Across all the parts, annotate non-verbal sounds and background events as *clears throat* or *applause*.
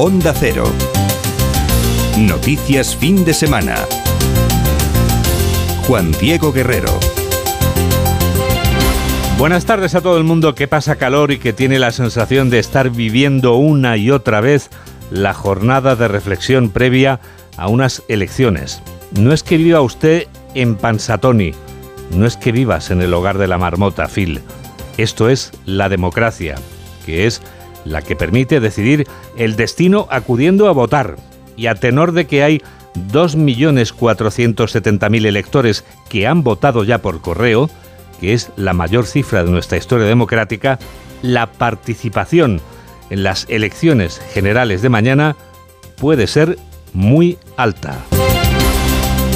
Onda Cero. Noticias fin de semana. Juan Diego Guerrero. Buenas tardes a todo el mundo que pasa calor y que tiene la sensación de estar viviendo una y otra vez la jornada de reflexión previa a unas elecciones. No es que viva usted en Pansatoni, no es que vivas en el hogar de la marmota, Phil. Esto es la democracia, que es la que permite decidir el destino acudiendo a votar. Y a tenor de que hay 2.470.000 electores que han votado ya por correo, que es la mayor cifra de nuestra historia democrática, la participación en las elecciones generales de mañana puede ser muy alta.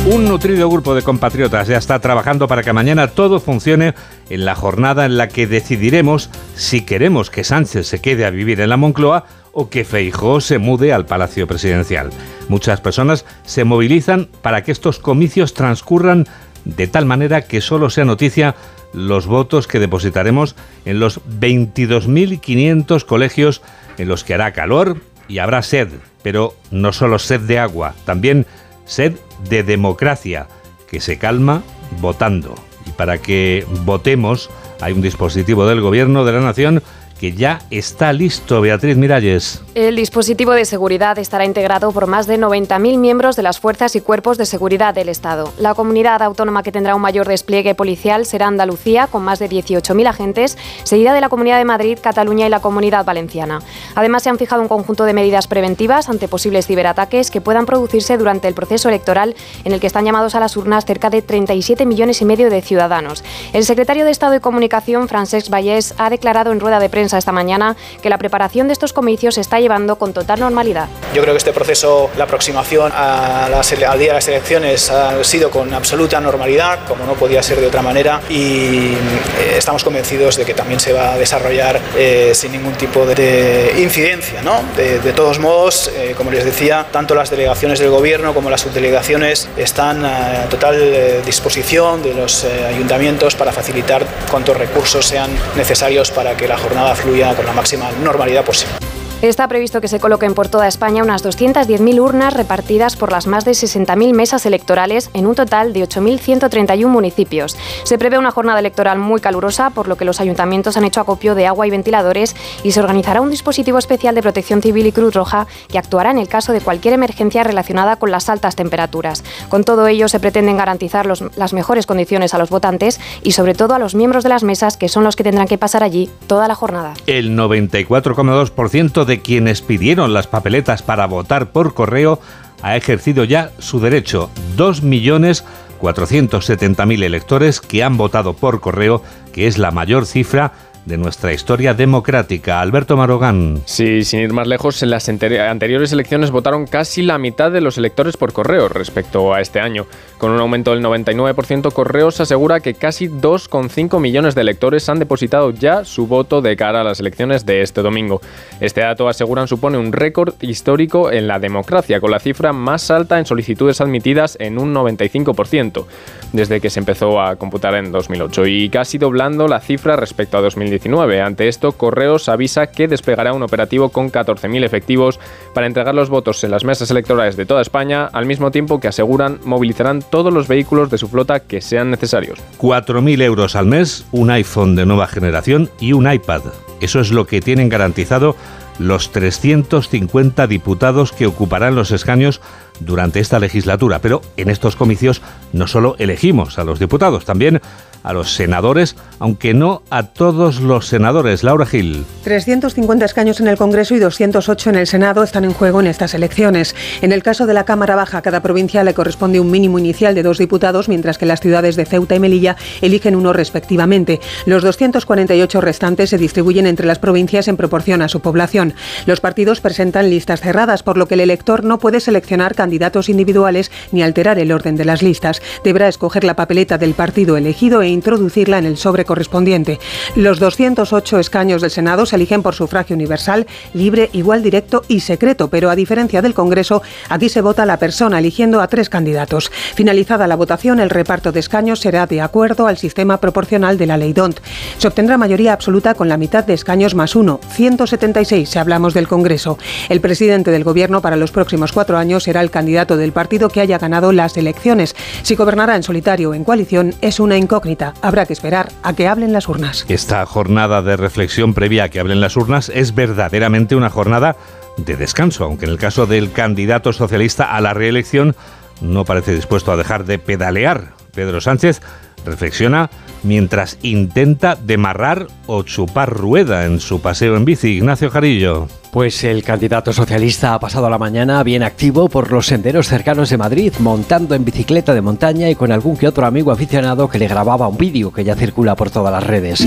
Un nutrido grupo de compatriotas ya está trabajando para que mañana todo funcione en la jornada en la que decidiremos si queremos que Sánchez se quede a vivir en la Moncloa o que Feijóo se mude al Palacio Presidencial. Muchas personas se movilizan para que estos comicios transcurran de tal manera que solo sea noticia los votos que depositaremos en los 22.500 colegios en los que hará calor y habrá sed, pero no solo sed de agua, también sed de democracia, que se calma votando. Y para que votemos hay un dispositivo del Gobierno de la Nación que ya está listo, Beatriz Miralles. El dispositivo de seguridad estará integrado por más de 90.000 miembros de las fuerzas y cuerpos de seguridad del Estado. La comunidad autónoma que tendrá un mayor despliegue policial será Andalucía, con más de 18.000 agentes, seguida de la Comunidad de Madrid, Cataluña y la Comunidad Valenciana. Además, se han fijado un conjunto de medidas preventivas ante posibles ciberataques que puedan producirse durante el proceso electoral en el que están llamados a las urnas cerca de 37 millones y medio de ciudadanos. El secretario de Estado de Comunicación, Francesc Vallès, ha declarado en rueda de prensa esta mañana que la preparación de estos comicios se está llevando con total normalidad. Yo creo que este proceso, la aproximación a las, al día de las elecciones ha sido con absoluta normalidad, como no podía ser de otra manera, y eh, estamos convencidos de que también se va a desarrollar eh, sin ningún tipo de incidencia. ¿no? De, todos modos, eh, como les decía, tanto las delegaciones del Gobierno como las subdelegaciones están a total disposición de los ayuntamientos para facilitar cuantos recursos sean necesarios para que la jornada con la máxima normalidad posible. Está previsto que se coloquen por toda España unas 210.000 urnas repartidas por las más de 60.000 mesas electorales en un total de 8.131 municipios. Se prevé una jornada electoral muy calurosa, por lo que los ayuntamientos han hecho acopio de agua y ventiladores y se organizará un dispositivo especial de protección civil y Cruz Roja que actuará en el caso de cualquier emergencia relacionada con las altas temperaturas. Con todo ello, se pretenden garantizar las mejores condiciones a los votantes y sobre todo a los miembros de las mesas, que son los que tendrán que pasar allí toda la jornada. El 94,2% de quienes pidieron las papeletas para votar por correo ha ejercido ya su derecho. 2.470.000 electores que han votado por correo, que es la mayor cifra de nuestra historia democrática. Alberto Marogán. Sí, sin ir más lejos, en las anteriores elecciones votaron casi la mitad de los electores por correo respecto a este año. Con un aumento del 99%, Correos asegura que casi 2,5 millones de electores han depositado ya su voto de cara a las elecciones de este domingo. Este dato, aseguran, supone un récord histórico en la democracia, con la cifra más alta en solicitudes admitidas en un 95%, desde que se empezó a computar en 2008, y casi doblando la cifra respecto a 2010 ante esto, Correos avisa que desplegará un operativo con 14.000 efectivos para entregar los votos en las mesas electorales de toda España, al mismo tiempo que aseguran movilizarán todos los vehículos de su flota que sean necesarios. 4.000 euros al mes, un iPhone de nueva generación y un iPad. Eso es lo que tienen garantizado los 350 diputados que ocuparán los escaños durante esta legislatura. Pero en estos comicios no solo elegimos a los diputados, también a los senadores, aunque no a todos los senadores. Laura Gil. 350 escaños en el Congreso y 208 en el Senado están en juego en estas elecciones. En el caso de la Cámara Baja, a cada provincia le corresponde un mínimo inicial de dos diputados, mientras que las ciudades de Ceuta y Melilla eligen uno respectivamente. Los 248 restantes se distribuyen entre las provincias en proporción a su población. Los partidos presentan listas cerradas, por lo que el elector no puede seleccionar candidatos candidatos individuales ni alterar el orden de las listas. Deberá escoger la papeleta del partido elegido e introducirla en el sobre correspondiente. Los 208 escaños del Senado se eligen por sufragio universal, libre, igual, directo y secreto, pero a diferencia del Congreso, aquí se vota la persona eligiendo a tres candidatos. Finalizada la votación, el reparto de escaños será de acuerdo al sistema proporcional de la ley DONT. Se obtendrá mayoría absoluta con la mitad de escaños más uno, 176 si hablamos del Congreso. El presidente del Gobierno para los próximos cuatro años será el candidato del partido que haya ganado las elecciones. Si gobernará en solitario o en coalición es una incógnita. Habrá que esperar a que hablen las urnas. Esta jornada de reflexión previa a que hablen las urnas es verdaderamente una jornada de descanso, aunque en el caso del candidato socialista a la reelección no parece dispuesto a dejar de pedalear. Pedro Sánchez reflexiona mientras intenta demarrar o chupar rueda en su paseo en bici. Ignacio Jarillo. Pues el candidato socialista ha pasado la mañana bien activo por los senderos cercanos de Madrid, montando en bicicleta de montaña y con algún que otro amigo aficionado que le grababa un vídeo que ya circula por todas las redes.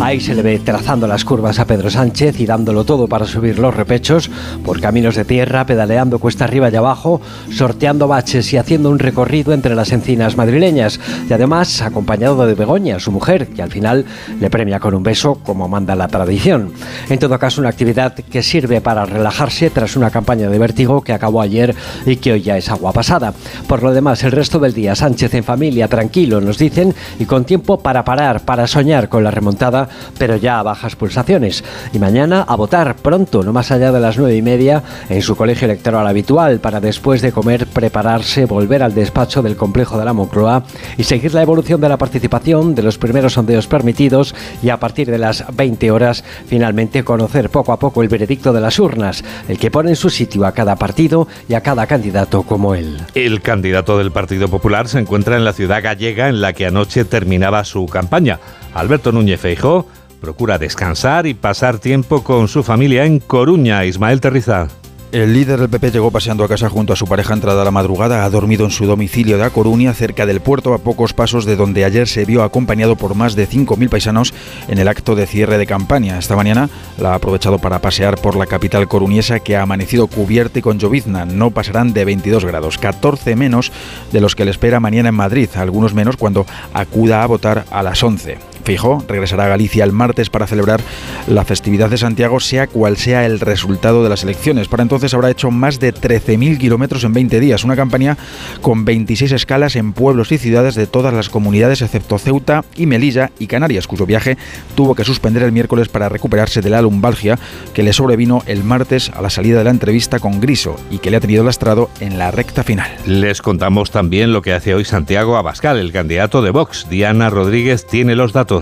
Ahí se le ve trazando las curvas a Pedro Sánchez y dándolo todo para subir los repechos por caminos de tierra, pedaleando cuesta arriba y abajo, sorteando baches y haciendo un recorrido entre las encinas madrileñas. Y además acompañado de Begoña, su mujer, que al final le premia con un beso como manda la tradición. En todo caso, una actividad que sirve para relajarse tras una campaña de vértigo que acabó ayer y que hoy ya es agua pasada. Por lo demás, el resto del día, Sánchez en familia, tranquilo, nos dicen, y con tiempo para parar, para soñar con la remontada pero ya a bajas pulsaciones. Y mañana a votar pronto, no más allá de las nueve y media, en su colegio electoral habitual, para después de comer prepararse, volver al despacho del complejo de la Moncloa y seguir la evolución de la participación de los primeros sondeos permitidos y a partir de las 20 horas finalmente conocer poco a poco el veredicto de las urnas, el que pone en su sitio a cada partido y a cada candidato como él. El candidato del Partido Popular se encuentra en la ciudad gallega en la que anoche terminaba su campaña. Alberto Núñez Feijó procura descansar y pasar tiempo con su familia en Coruña. Ismael Terriza. El líder del PP llegó paseando a casa junto a su pareja entrada a la madrugada. Ha dormido en su domicilio de A Coruña, cerca del puerto, a pocos pasos de donde ayer se vio acompañado por más de 5.000 paisanos en el acto de cierre de campaña. Esta mañana la ha aprovechado para pasear por la capital coruñesa, que ha amanecido cubierta y con llovizna. No pasarán de 22 grados, 14 menos de los que le espera mañana en Madrid, algunos menos cuando acuda a votar a las 11. Fijo regresará a Galicia el martes para celebrar la festividad de Santiago, sea cual sea el resultado de las elecciones. Para entonces habrá hecho más de 13.000 kilómetros en 20 días, una campaña con 26 escalas en pueblos y ciudades de todas las comunidades excepto Ceuta y Melilla y Canarias, cuyo viaje tuvo que suspender el miércoles para recuperarse de la lumbalgia que le sobrevino el martes a la salida de la entrevista con Griso y que le ha tenido lastrado en la recta final. Les contamos también lo que hace hoy Santiago Abascal, el candidato de Vox. Diana Rodríguez tiene los datos.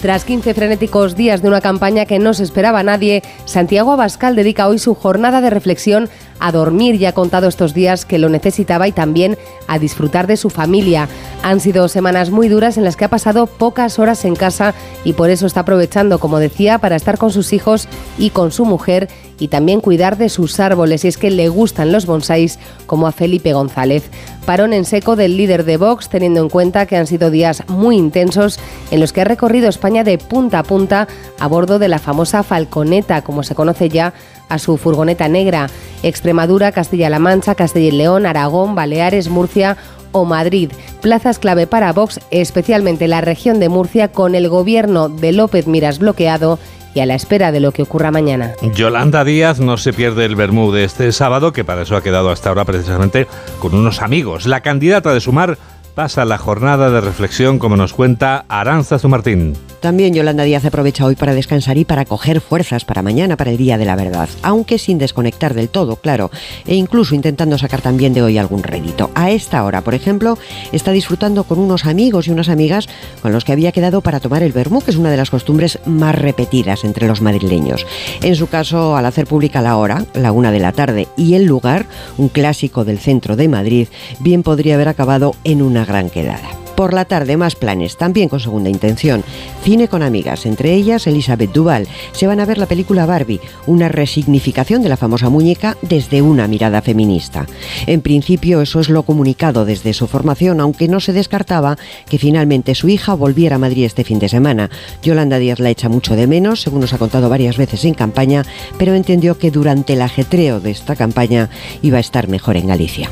Tras 15 frenéticos días de una campaña que no se esperaba nadie, Santiago Abascal dedica hoy su jornada de reflexión a dormir y ha contado estos días que lo necesitaba y también a disfrutar de su familia. Han sido semanas muy duras en las que ha pasado pocas horas en casa y por eso está aprovechando, como decía, para estar con sus hijos y con su mujer y también cuidar de sus árboles y es que le gustan los bonsáis como a Felipe González. Parón en seco del líder de Vox teniendo en cuenta que han sido días muy intensos en los que ha recorrido España de punta a punta a bordo de la famosa Falconeta, como se conoce ya a su furgoneta negra. Extremadura, Castilla-La Mancha, Castilla y León, Aragón, Baleares, Murcia o Madrid. Plazas clave para Vox, especialmente la región de Murcia, con el gobierno de López Miras bloqueado y a la espera de lo que ocurra mañana. Yolanda Díaz no se pierde el Bermú este sábado, que para eso ha quedado hasta ahora precisamente con unos amigos. La candidata de Sumar pasa la jornada de reflexión, como nos cuenta Aranza Zumartín. También Yolanda Díaz aprovecha hoy para descansar y para coger fuerzas para mañana, para el Día de la Verdad, aunque sin desconectar del todo, claro, e incluso intentando sacar también de hoy algún rédito. A esta hora, por ejemplo, está disfrutando con unos amigos y unas amigas con los que había quedado para tomar el vermú, que es una de las costumbres más repetidas entre los madrileños. En su caso, al hacer pública la hora, la una de la tarde, y el lugar, un clásico del centro de Madrid, bien podría haber acabado en una gran quedada. Por la tarde, más planes, también con segunda intención. Cine con amigas, entre ellas Elizabeth Duval. Se van a ver la película Barbie, una resignificación de la famosa muñeca desde una mirada feminista. En principio, eso es lo comunicado desde su formación, aunque no se descartaba que finalmente su hija volviera a Madrid este fin de semana. Yolanda Díaz la echa mucho de menos, según nos ha contado varias veces en campaña, pero entendió que durante el ajetreo de esta campaña iba a estar mejor en Galicia.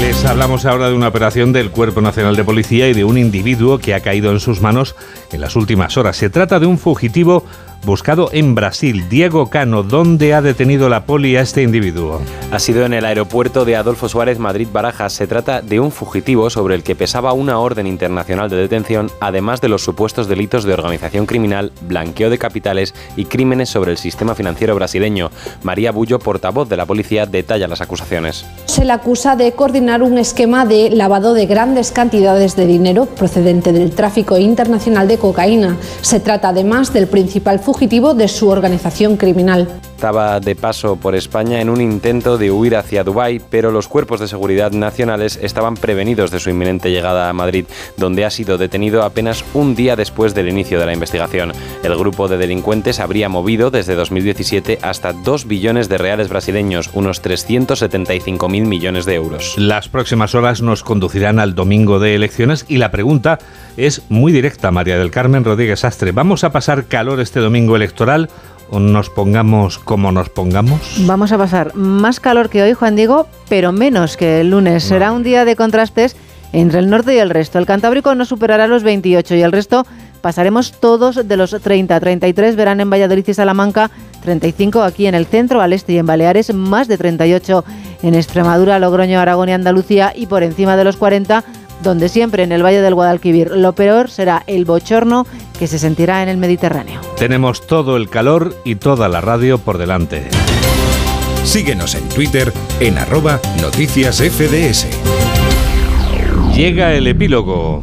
Les hablamos ahora de una operación del Cuerpo Nacional de Policía y de un individuo que ha caído en sus manos en las últimas horas. Se trata de un fugitivo buscado en Brasil. Diego Cano, ¿dónde ha detenido la poli a este individuo? Ha sido en el aeropuerto de Adolfo Suárez Madrid Barajas. Se trata de un fugitivo sobre el que pesaba una orden internacional de detención, además de los supuestos delitos de organización criminal, blanqueo de capitales y crímenes sobre el sistema financiero brasileño. María Bullo, portavoz de la policía, detalla las acusaciones. Se le acusa de coordinar un esquema de lavado de grandes cantidades de dinero procedente del tráfico internacional de cocaína. Se trata además del principal fugitivo de su organización criminal. Estaba de paso por España en un intento de huir hacia Dubái, pero los cuerpos de seguridad nacionales estaban prevenidos de su inminente llegada a Madrid, donde ha sido detenido apenas un día después del inicio de la investigación. El grupo de delincuentes habría movido desde 2017 hasta 2 billones de reales brasileños, unos 375 mil millones de euros. Las próximas horas nos conducirán al domingo de elecciones y la pregunta es muy directa, María del Carmen Rodríguez Astre. ¿Vamos a pasar calor este domingo electoral o nos pongamos como nos pongamos? Vamos a pasar más calor que hoy, Juan Diego, pero menos que el lunes. Será un día de contrastes entre el norte y el resto. El Cantábrico no superará los 28 y el resto pasaremos todos de los 30. 33 verán en Valladolid y Salamanca, 35 aquí en el centro, al este y en Baleares, más de 38 en Extremadura, Logroño, Aragón y Andalucía y por encima de los 40 donde siempre en el Valle del Guadalquivir. Lo peor será el bochorno que se sentirá en el Mediterráneo. Tenemos todo el calor y toda la radio por delante. Síguenos en Twitter en arroba noticias FDS. Llega el epílogo.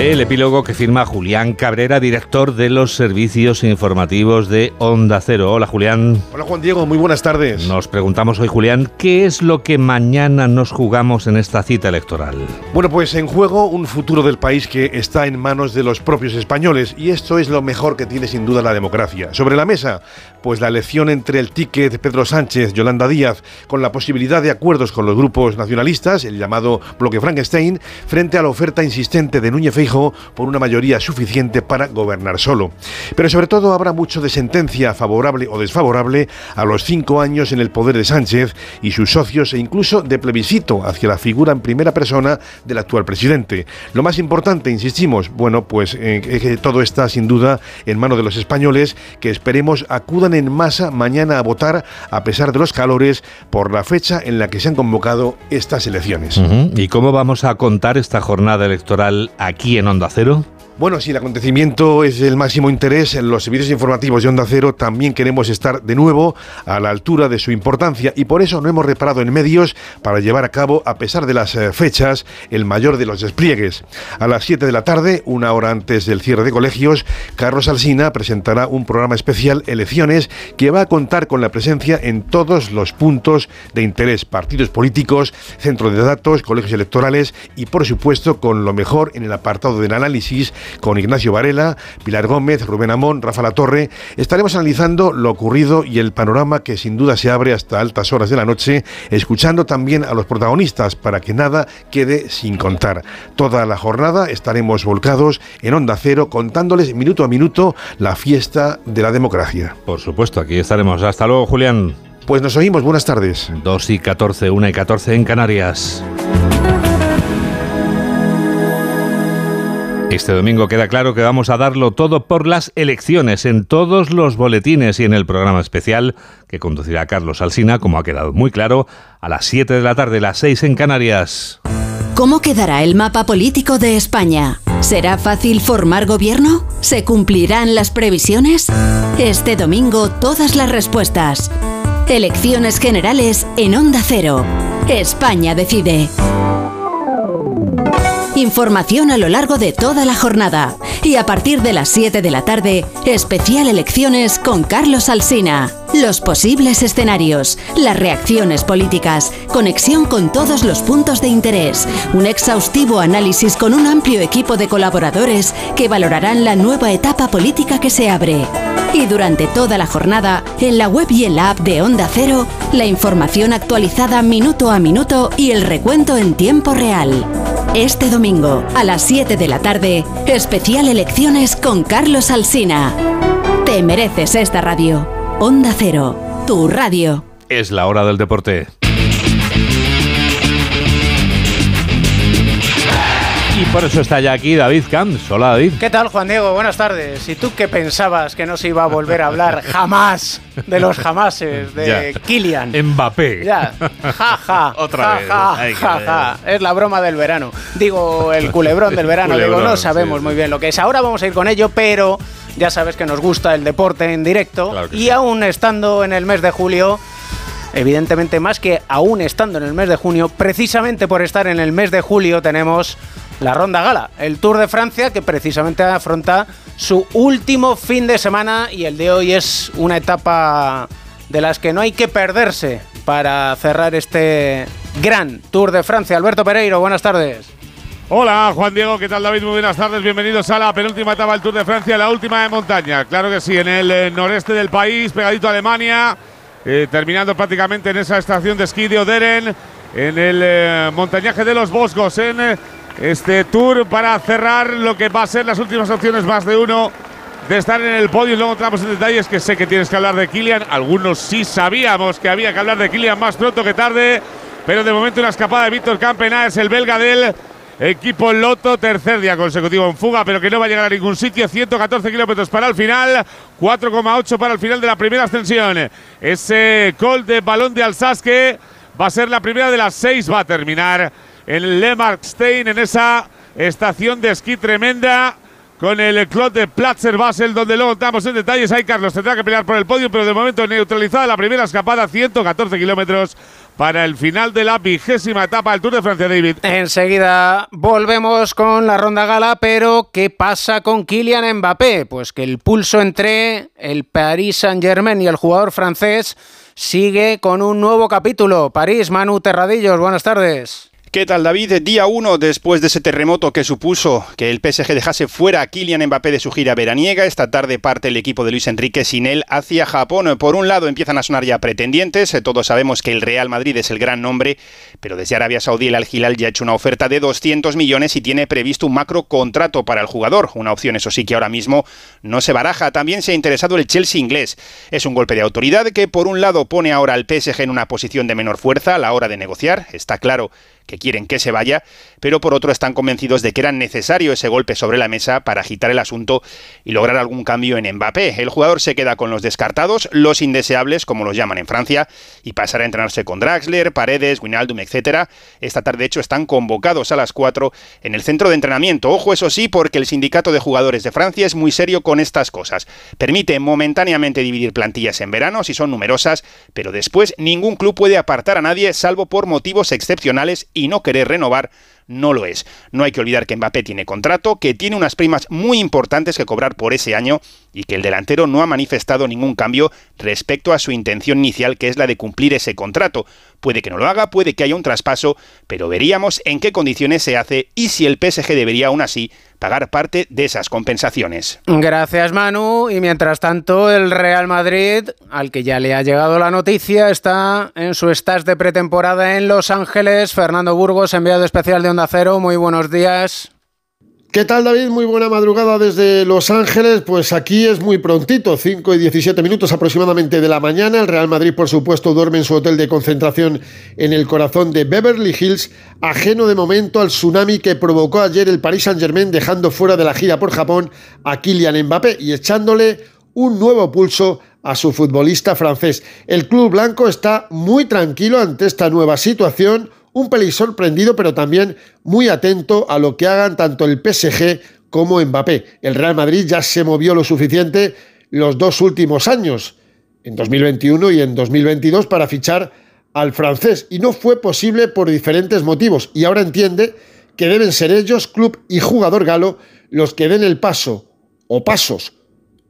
El epílogo que firma Julián Cabrera, director de los servicios informativos de Onda Cero. Hola Julián. Hola Juan Diego, muy buenas tardes. Nos preguntamos hoy Julián, ¿qué es lo que mañana nos jugamos en esta cita electoral? Bueno, pues en juego un futuro del país que está en manos de los propios españoles y esto es lo mejor que tiene sin duda la democracia. Sobre la mesa, pues la elección entre el ticket Pedro Sánchez, Yolanda Díaz, con la posibilidad de acuerdos con los grupos nacionalistas, el llamado bloque Frankenstein, frente a la oferta insistente de Núñez Feijóo por una mayoría suficiente para gobernar solo. Pero sobre todo habrá mucho de sentencia favorable o desfavorable a los cinco años en el poder de Sánchez y sus socios e incluso de plebiscito hacia la figura en primera persona del actual presidente. Lo más importante, insistimos, bueno, pues eh, que todo está sin duda en manos de los españoles que esperemos acudan en masa mañana a votar a pesar de los calores por la fecha en la que se han convocado estas elecciones. ¿Y cómo vamos a contar esta jornada electoral aquí en Onda Cero? Bueno, si el acontecimiento es el máximo interés en los servicios informativos de Onda Cero, también queremos estar de nuevo a la altura de su importancia y por eso no hemos reparado en medios para llevar a cabo, a pesar de las eh, fechas, el mayor de los despliegues. A las 7 de la tarde, una hora antes del cierre de colegios, Carlos Alsina presentará un programa especial Elecciones que va a contar con la presencia en todos los puntos de interés, partidos políticos, centros de datos, colegios electorales y por supuesto con lo mejor en el apartado del análisis con Ignacio Varela, Pilar Gómez, Rubén Amón, Rafa La Torre. Estaremos analizando lo ocurrido y el panorama que sin duda se abre hasta altas horas de la noche, escuchando también a los protagonistas para que nada quede sin contar. Toda la jornada estaremos volcados en Onda Cero contándoles minuto a minuto la fiesta de la democracia. Por supuesto, aquí estaremos. Hasta luego, Julián. Pues nos oímos, buenas tardes. 2 y 14, 1 y 14 en Canarias. Este domingo queda claro que vamos a darlo todo por las elecciones en todos los boletines y en el programa especial que conducirá Carlos Alsina, como ha quedado muy claro, a las 7 de la tarde, las 6 en Canarias. ¿Cómo quedará el mapa político de España? ¿Será fácil formar gobierno? ¿Se cumplirán las previsiones? Este domingo todas las respuestas. Elecciones generales en Onda Cero. España decide. Información a lo largo de toda la jornada Y a partir de las 7 de la tarde, especial elecciones con Carlos Alsina. Los posibles escenarios, las reacciones políticas, conexión con todos los puntos de interés, un exhaustivo análisis con un amplio equipo de colaboradores que valorarán la nueva etapa política que se abre. Y durante toda la jornada, en la web y en la app de Onda Cero, la información actualizada minuto a minuto y el recuento en tiempo real. Este domingo, a las 7 de la tarde, especial elecciones con Carlos Alsina. Te mereces esta radio. Onda Cero, tu radio. Es la hora del deporte. Y por eso está ya aquí David Camps. Hola David. ¿Qué tal Juan Diego? Buenas tardes. ¿Y tú qué pensabas que no se iba a volver a hablar *laughs* jamás de los jamases de Kylian? Mbappé. Ya. Ja, ja. *laughs* Otra vez. Ja, ja. Es la broma del verano. Digo, el culebrón del verano. Digo, no sabemos sí, muy bien lo que es. Ahora vamos a ir con ello, pero ya sabes que nos gusta el deporte en directo. Claro y sí. aún estando en el mes de julio, evidentemente más que aún estando en el mes de junio, precisamente por estar en el mes de julio tenemos la Ronda Gala, el Tour de Francia que precisamente afronta su último fin de semana y el de hoy es una etapa de las que no hay que perderse para cerrar este gran Tour de Francia. Alberto Pereiro, buenas tardes. Hola Juan Diego, ¿qué tal David? Muy buenas tardes, bienvenidos a la penúltima etapa del Tour de Francia, la última de montaña. Claro que sí, en el eh, noreste del país, pegadito a Alemania, eh, terminando prácticamente en esa estación de esquí de Oderen, en el eh, montañaje de los Boscos, en este Tour para cerrar lo que va a ser las últimas opciones, más de uno de estar en el podio. Y luego entramos en detalles que sé que tienes que hablar de Kilian. Algunos sí sabíamos que había que hablar de Kilian más pronto que tarde, pero de momento una escapada de Víctor Campenaes, el belga del Equipo Loto, tercer día consecutivo en fuga, pero que no va a llegar a ningún sitio. 114 kilómetros para el final, 4,8 para el final de la primera ascensión. Ese col de balón de Alsace va a ser la primera de las seis. Va a terminar en Le Markstein, en esa estación de esquí tremenda. Con el club de Platzer Basel, donde luego entramos en detalles. Ahí Carlos tendrá que pelear por el podio, pero de momento neutralizada la primera escapada, 114 kilómetros para el final de la vigésima etapa del Tour de Francia, David. Enseguida volvemos con la ronda gala, pero ¿qué pasa con Kylian Mbappé? Pues que el pulso entre el Paris Saint-Germain y el jugador francés sigue con un nuevo capítulo. París, Manu Terradillos, buenas tardes. ¿Qué tal David? Día 1 después de ese terremoto que supuso que el PSG dejase fuera a Kylian Mbappé de su gira veraniega. Esta tarde parte el equipo de Luis Enrique sin él hacia Japón. Por un lado empiezan a sonar ya pretendientes. Todos sabemos que el Real Madrid es el gran nombre, pero desde Arabia Saudí el Al Hilal ya ha hecho una oferta de 200 millones y tiene previsto un macro contrato para el jugador. Una opción, eso sí, que ahora mismo no se baraja. También se ha interesado el Chelsea inglés. Es un golpe de autoridad que por un lado pone ahora al PSG en una posición de menor fuerza a la hora de negociar. Está claro que quieren que se vaya, pero por otro están convencidos de que era necesario ese golpe sobre la mesa para agitar el asunto y lograr algún cambio en Mbappé. El jugador se queda con los descartados, los indeseables, como los llaman en Francia, y pasará a entrenarse con Draxler, Paredes, Winaldum, etc. Esta tarde, de hecho, están convocados a las 4 en el centro de entrenamiento. Ojo, eso sí, porque el sindicato de jugadores de Francia es muy serio con estas cosas. Permite momentáneamente dividir plantillas en verano si son numerosas, pero después ningún club puede apartar a nadie salvo por motivos excepcionales no querer renovar no lo es. No hay que olvidar que Mbappé tiene contrato, que tiene unas primas muy importantes que cobrar por ese año y que el delantero no ha manifestado ningún cambio respecto a su intención inicial, que es la de cumplir ese contrato. Puede que no lo haga, puede que haya un traspaso, pero veríamos en qué condiciones se hace y si el PSG debería aún así pagar parte de esas compensaciones. Gracias Manu. Y mientras tanto, el Real Madrid, al que ya le ha llegado la noticia, está en su estás de pretemporada en Los Ángeles. Fernando Burgos, enviado especial de Cero. Muy buenos días. ¿Qué tal David? Muy buena madrugada desde Los Ángeles. Pues aquí es muy prontito, 5 y 17 minutos aproximadamente de la mañana. El Real Madrid, por supuesto, duerme en su hotel de concentración en el corazón de Beverly Hills, ajeno de momento al tsunami que provocó ayer el Paris Saint-Germain, dejando fuera de la gira por Japón a Kylian Mbappé y echándole un nuevo pulso a su futbolista francés. El club blanco está muy tranquilo ante esta nueva situación un pelín sorprendido, pero también muy atento a lo que hagan tanto el PSG como Mbappé. El Real Madrid ya se movió lo suficiente los dos últimos años, en 2021 y en 2022, para fichar al francés, y no fue posible por diferentes motivos, y ahora entiende que deben ser ellos, club y jugador galo, los que den el paso o pasos,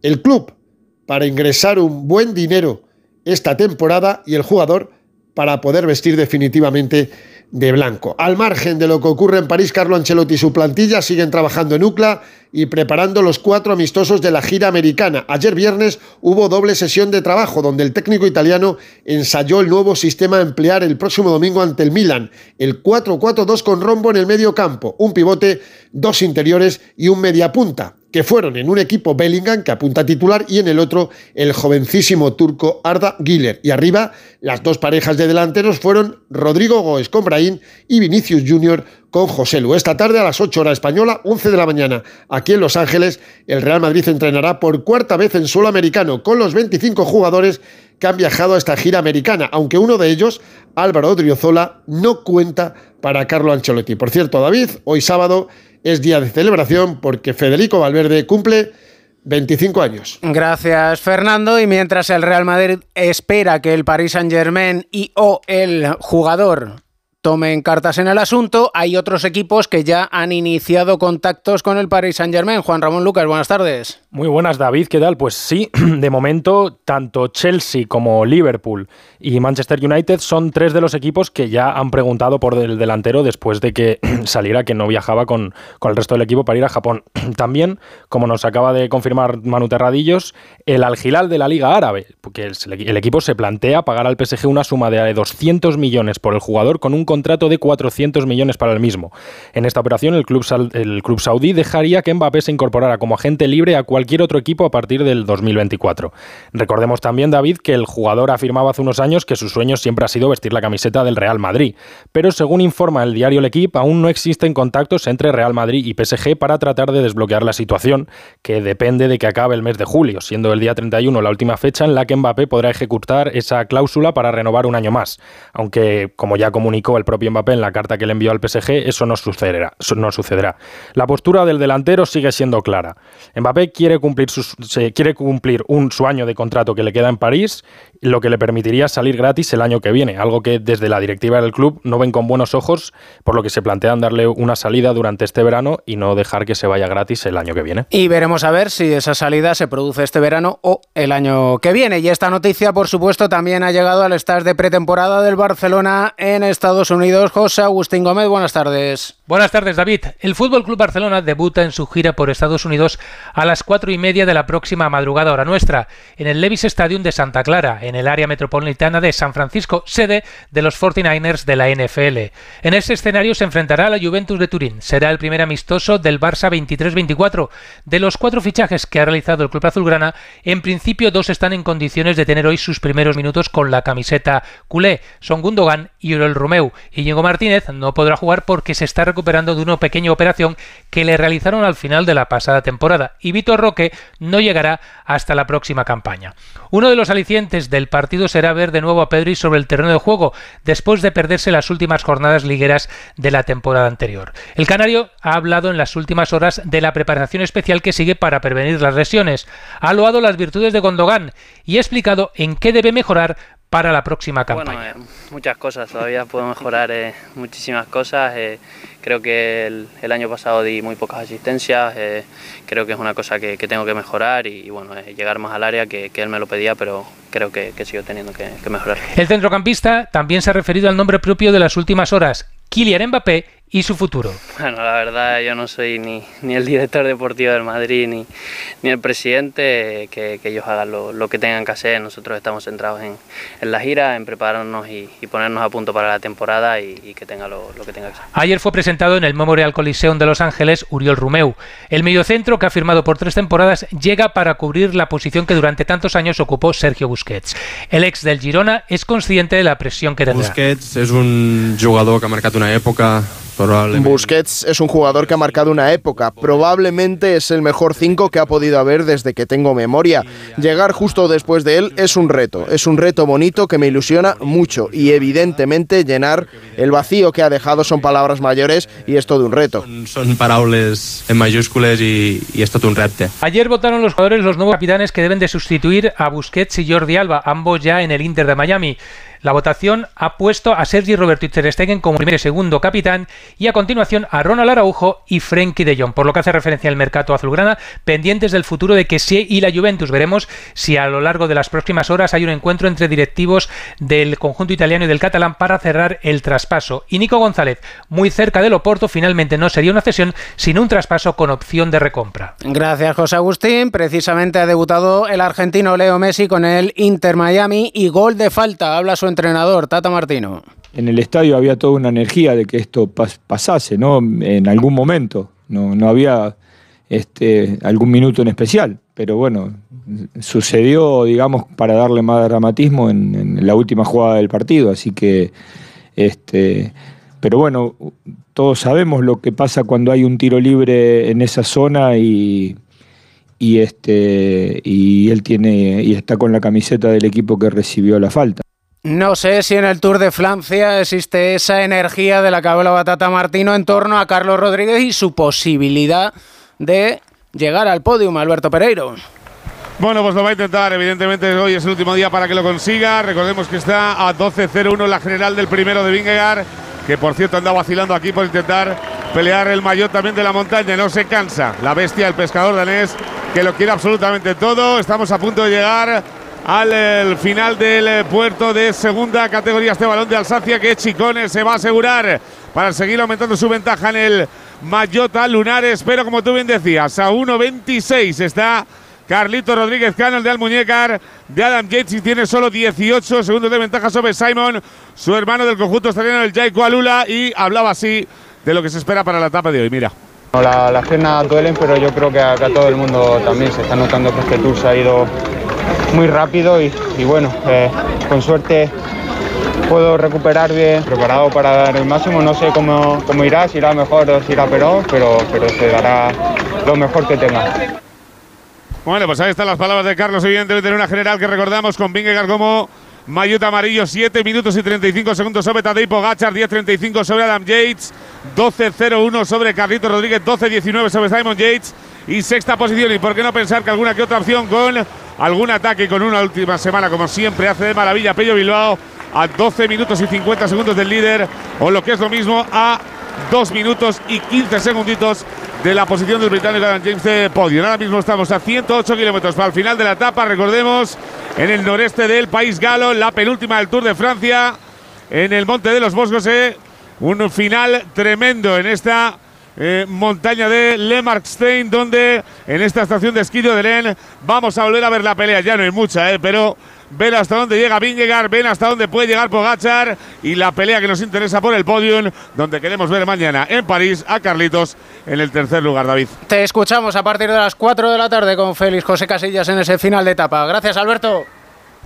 el club para ingresar un buen dinero esta temporada y el jugador para poder vestir definitivamente de blanco. Al margen de lo que ocurre en París, Carlo Ancelotti y su plantilla siguen trabajando en UCLA y preparando los cuatro amistosos de la gira americana. Ayer viernes hubo doble sesión de trabajo donde el técnico italiano ensayó el nuevo sistema a emplear el próximo domingo ante el Milan, el 4-4-2 con rombo en el medio campo, un pivote, dos interiores y un mediapunta que fueron en un equipo Bellingham, que apunta titular, y en el otro el jovencísimo turco Arda Güler. Y arriba, las dos parejas de delanteros fueron Rodrigo Goes con Brahim y Vinicius Junior con José Lu. Esta tarde a las 8 horas española, 11 de la mañana, aquí en Los Ángeles, el Real Madrid entrenará por cuarta vez en suelo americano con los 25 jugadores que han viajado a esta gira americana, aunque uno de ellos, Álvaro Odriozola, no cuenta para Carlo Ancelotti. Por cierto, David, hoy sábado es día de celebración porque Federico Valverde cumple 25 años. Gracias, Fernando. Y mientras el Real Madrid espera que el Paris Saint-Germain y o el jugador tomen cartas en el asunto, hay otros equipos que ya han iniciado contactos con el Paris Saint-Germain. Juan Ramón Lucas, buenas tardes. Muy buenas, David. ¿Qué tal? Pues sí, *clears throat* de momento, tanto Chelsea como Liverpool y Manchester United son tres de los equipos que ya han preguntado por el delantero después de que *clears throat* saliera que no viajaba con, con el resto del equipo para ir a Japón. *clears throat* También, como nos acaba de confirmar Manu Terradillos, el Algilal de la Liga Árabe, porque el equipo se plantea pagar al PSG una suma de 200 millones por el jugador con un contrato de 400 millones para el mismo. En esta operación, el club, el club saudí dejaría que Mbappé se incorporara como agente libre a cualquier otro equipo a partir del 2024. Recordemos también, David, que el jugador afirmaba hace unos años que su sueño siempre ha sido vestir la camiseta del Real Madrid, pero según informa el diario El Equipo, aún no existen contactos entre Real Madrid y PSG para tratar de desbloquear la situación, que depende de que acabe el mes de julio, siendo el día 31 la última fecha en la que Mbappé podrá ejecutar esa cláusula para renovar un año más, aunque, como ya comunicó el propio Mbappé en la carta que le envió al PSG, eso no sucederá. No sucederá. La postura del delantero sigue siendo clara. Mbappé quiere cumplir, quiere cumplir un, su año de contrato que le queda en París, lo que le permitiría salir gratis el año que viene, algo que desde la directiva del club no ven con buenos ojos, por lo que se plantean darle una salida durante este verano y no dejar que se vaya gratis el año que viene. Y veremos a ver si esa salida se produce este verano o el año que viene. Y esta noticia, por supuesto, también ha llegado al estás de pretemporada del Barcelona en Estados. José Agustín Gómez, buenas tardes. Buenas tardes, David. El Fútbol Club Barcelona debuta en su gira por Estados Unidos a las cuatro y media de la próxima madrugada hora nuestra, en el Levis Stadium de Santa Clara, en el área metropolitana de San Francisco, sede de los 49ers de la NFL. En ese escenario se enfrentará a la Juventus de Turín. Será el primer amistoso del Barça 23-24. De los cuatro fichajes que ha realizado el club azulgrana, en principio dos están en condiciones de tener hoy sus primeros minutos con la camiseta culé. Son Gundogan y Oriol Romeu. Íñigo Martínez no podrá jugar porque se está de una pequeña operación que le realizaron al final de la pasada temporada. Y Vitor Roque no llegará hasta la próxima campaña. Uno de los alicientes del partido será ver de nuevo a Pedri sobre el terreno de juego, después de perderse las últimas jornadas ligueras de la temporada anterior. El canario ha hablado en las últimas horas de la preparación especial que sigue para prevenir las lesiones. Ha loado las virtudes de Gondogán y ha explicado en qué debe mejorar para la próxima campaña? Bueno, eh, muchas cosas, todavía puedo mejorar eh, muchísimas cosas. Eh, creo que el, año pasado di muy pocas asistencias, creo que es una cosa que, tengo que mejorar y, bueno, llegar más al área que, él me lo pedía, pero creo que, sigo teniendo que, que mejorar. El centrocampista también se ha referido al nombre propio de las últimas horas, Kylian Mbappé y su futuro. Bueno, la verdad yo no soy ni, ni el director deportivo del Madrid ni, ni el presidente, que, que ellos hagan lo, lo, que tengan que hacer. Nosotros estamos centrados en, en la gira, en prepararnos y, y, ponernos a punto para la temporada y, y que tenga lo, lo, que tenga que hacer. Ayer fue presentado en el Memorial Coliseum de Los Ángeles Uriol Rumeu. El mediocentro que ha firmado por tres temporadas llega para cubrir la posición que durante tantos años ocupó Sergio Busquets. El ex del Girona es consciente de la presión que tendrá. Busquets es un jugador que ha marcado una época Busquets es un jugador que ha marcado una época. Probablemente es el mejor 5 que ha podido haber desde que tengo memoria. Llegar justo después de él es un reto. Es un reto bonito que me ilusiona mucho. Y evidentemente llenar el vacío que ha dejado son palabras mayores y es todo un reto. Son palabras en mayúsculas y, y es todo un reto. Ayer votaron los jugadores los nuevos capitanes que deben de sustituir a Busquets y Jordi Alba, ambos ya en el Inter de Miami. La votación ha puesto a Sergi Roberto y Stegen como primer y segundo capitán y a continuación a Ronald Araujo y Frenkie de Jong. Por lo que hace referencia al mercado azulgrana, pendientes del futuro de que y la Juventus. Veremos si a lo largo de las próximas horas hay un encuentro entre directivos del conjunto italiano y del catalán para cerrar el traspaso. Y Nico González, muy cerca del Oporto, finalmente no sería una cesión, sino un traspaso con opción de recompra. Gracias, José Agustín. Precisamente ha debutado el argentino Leo Messi con el Inter Miami y gol de falta. Habla su entrenador, Tata Martino. En el estadio había toda una energía de que esto pasase, ¿no? En algún momento. No, no había este, algún minuto en especial, pero bueno, sucedió, digamos, para darle más dramatismo en, en la última jugada del partido, así que este, pero bueno, todos sabemos lo que pasa cuando hay un tiro libre en esa zona y, y, este, y él tiene y está con la camiseta del equipo que recibió la falta. No sé si en el Tour de Francia existe esa energía de la que habla Batata Martino en torno a Carlos Rodríguez y su posibilidad de llegar al podio, Alberto Pereiro. Bueno, pues lo va a intentar, evidentemente hoy es el último día para que lo consiga. Recordemos que está a 12-0-1 la general del primero de Vingegaard que por cierto anda vacilando aquí por intentar pelear el mayor también de la montaña. No se cansa la bestia, el pescador danés, que lo quiere absolutamente todo. Estamos a punto de llegar al final del puerto de segunda categoría. Este balón de Alsacia que Chicones se va a asegurar para seguir aumentando su ventaja en el Mayota Lunares. Pero como tú bien decías, a 1.26 está Carlito Rodríguez Cano, de Almuñécar, de Adam Yates y tiene solo 18 segundos de ventaja sobre Simon, su hermano del conjunto australiano, el Jaico Alula, y hablaba así de lo que se espera para la etapa de hoy. Mira. las piernas duelen, pero yo creo que a, todo el mundo también se está notando que este tour se ha ido muy rápido y, bueno, eh, con suerte puedo recuperar bien, preparado para dar el máximo. No sé cómo, cómo irá, si irá mejor o si irá peor, pero, pero se dará lo mejor que tenga. Bueno, pues ahí están las palabras de Carlos, evidentemente en una general que recordamos con Vingegaard como Mayuta Amarillo, 7 minutos y 35 segundos sobre Tadej Pogacar, 10.35 sobre Adam Yates, 12.01 sobre Carlito Rodríguez, 12.19 sobre Simon Yates y sexta posición. Y por qué no pensar que alguna que otra opción con algún ataque con una última semana, como siempre hace de maravilla Pello Bilbao, a 12 minutos y 50 segundos del líder, o lo que es lo mismo, a 2 minutos y 15 segunditos de la posición del británico Adam James de podio. Ahora mismo estamos a 108 kilómetros para el final de la etapa, recordemos, en el noreste del país galo, la penúltima del Tour de Francia, en el Monte de los Boscos. Eh, un final tremendo en esta eh, montaña de Le Markstein, donde en esta estación de esquí de Len vamos a volver a ver la pelea. Ya no hay mucha, eh, pero ven hasta dónde llega Vingegaard, ven hasta dónde puede llegar Pogachar y la pelea que nos interesa por el podium, donde queremos ver mañana en París a Carlitos en el tercer lugar, David. Te escuchamos a partir de las 4 de la tarde con Félix José Casillas en ese final de etapa. Gracias, Alberto.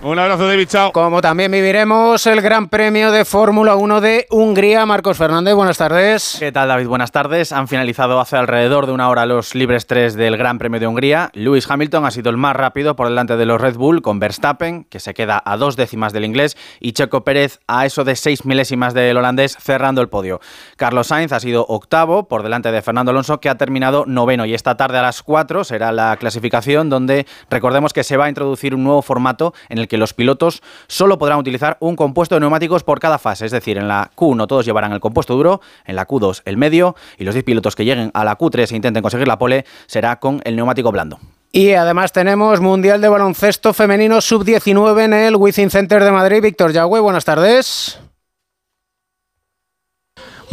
Un abrazo, David. Chao. Como también viviremos el Gran Premio de Fórmula 1 de Hungría. Marcos Fernández, buenas tardes. ¿Qué tal, David? Buenas tardes. Han finalizado hace alrededor de una hora los libres 3 del Gran Premio de Hungría. Lewis Hamilton ha sido el más rápido por delante de los Red Bull, con Verstappen, que se queda a dos décimas del inglés, y Checo Pérez a eso de seis milésimas del holandés, cerrando el podio. Carlos Sainz ha sido octavo por delante de Fernando Alonso, que ha terminado noveno. Y esta tarde a las 4 será la clasificación, donde recordemos que se va a introducir un nuevo formato en que los pilotos solo podrán utilizar un compuesto de neumáticos por cada fase, es decir, en la Q1 todos llevarán el compuesto duro, en la Q2 el medio y los 10 pilotos que lleguen a la Q3 e intenten conseguir la pole será con el neumático blando. Y además tenemos Mundial de Baloncesto Femenino Sub-19 en el Wizzing Center de Madrid. Víctor Yagüe, buenas tardes.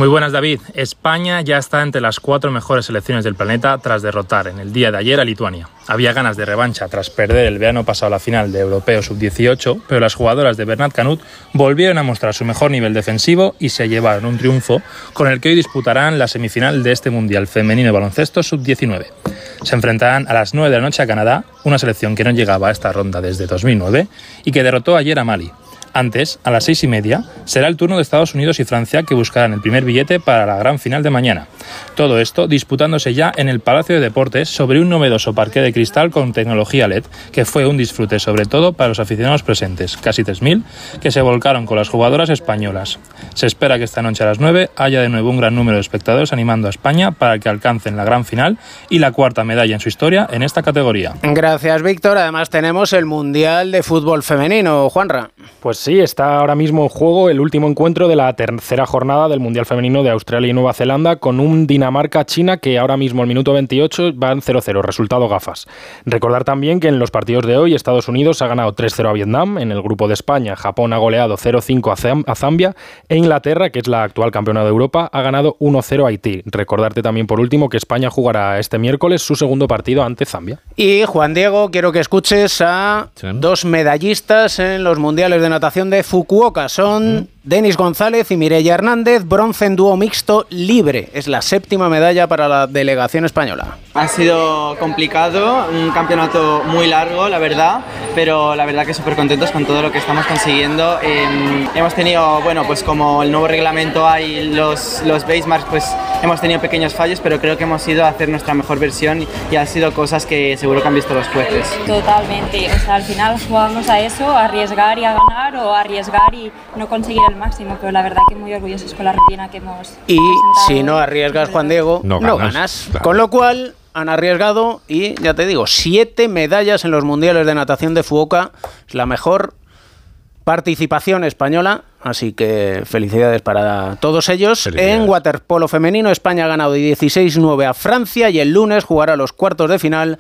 Muy buenas David. España ya está entre las cuatro mejores selecciones del planeta tras derrotar en el día de ayer a Lituania. Había ganas de revancha tras perder el verano pasado la final de Europeo Sub-18, pero las jugadoras de Bernat Canut volvieron a mostrar su mejor nivel defensivo y se llevaron un triunfo con el que hoy disputarán la semifinal de este Mundial Femenino de Baloncesto Sub-19. Se enfrentarán a las 9 de la noche a Canadá, una selección que no llegaba a esta ronda desde 2009 y que derrotó ayer a Mali. Antes, a las seis y media, será el turno de Estados Unidos y Francia que buscarán el primer billete para la gran final de mañana. Todo esto disputándose ya en el Palacio de Deportes sobre un novedoso parque de cristal con tecnología LED, que fue un disfrute sobre todo para los aficionados presentes, casi 3.000, que se volcaron con las jugadoras españolas. Se espera que esta noche a las 9 haya de nuevo un gran número de espectadores animando a España para que alcancen la gran final y la cuarta medalla en su historia en esta categoría. Gracias, Víctor. Además tenemos el Mundial de Fútbol Femenino. Juanra. Pues sí, está ahora mismo en juego el último encuentro de la tercera jornada del Mundial Femenino de Australia y Nueva Zelanda con un Dinamarca-China que ahora mismo al minuto 28 van 0-0, resultado gafas. Recordar también que en los partidos de hoy Estados Unidos ha ganado 3-0 a Vietnam, en el grupo de España Japón ha goleado 0-5 a Zambia e Inglaterra, que es la actual campeona de Europa, ha ganado 1-0 a Haití. Recordarte también por último que España jugará este miércoles su segundo partido ante Zambia. Y Juan Diego, quiero que escuches a dos medallistas en los Mundiales de Natación de Fukuoka. Son. Denis González y Mireia Hernández, bronce en dúo mixto libre. Es la séptima medalla para la delegación española. Ha sido complicado, un campeonato muy largo, la verdad, pero la verdad que súper contentos con todo lo que estamos consiguiendo. Em, hemos tenido, bueno, pues como el nuevo reglamento hay los, los base marks, pues hemos tenido pequeños fallos, pero creo que hemos ido a hacer nuestra mejor versión y han sido cosas que seguro que han visto los jueces. Totalmente, o sea, al final jugamos a eso, a arriesgar y a ganar o arriesgar y no conseguir el máximo, pero la verdad que muy orgullosos con la rutina que hemos Y si no arriesgas, Juan Diego, no ganas. Con lo cual han arriesgado y, ya te digo, siete medallas en los mundiales de natación de Fuoka. Es la mejor participación española, así que felicidades para todos ellos. En waterpolo femenino, España ha ganado 16-9 a Francia y el lunes jugará los cuartos de final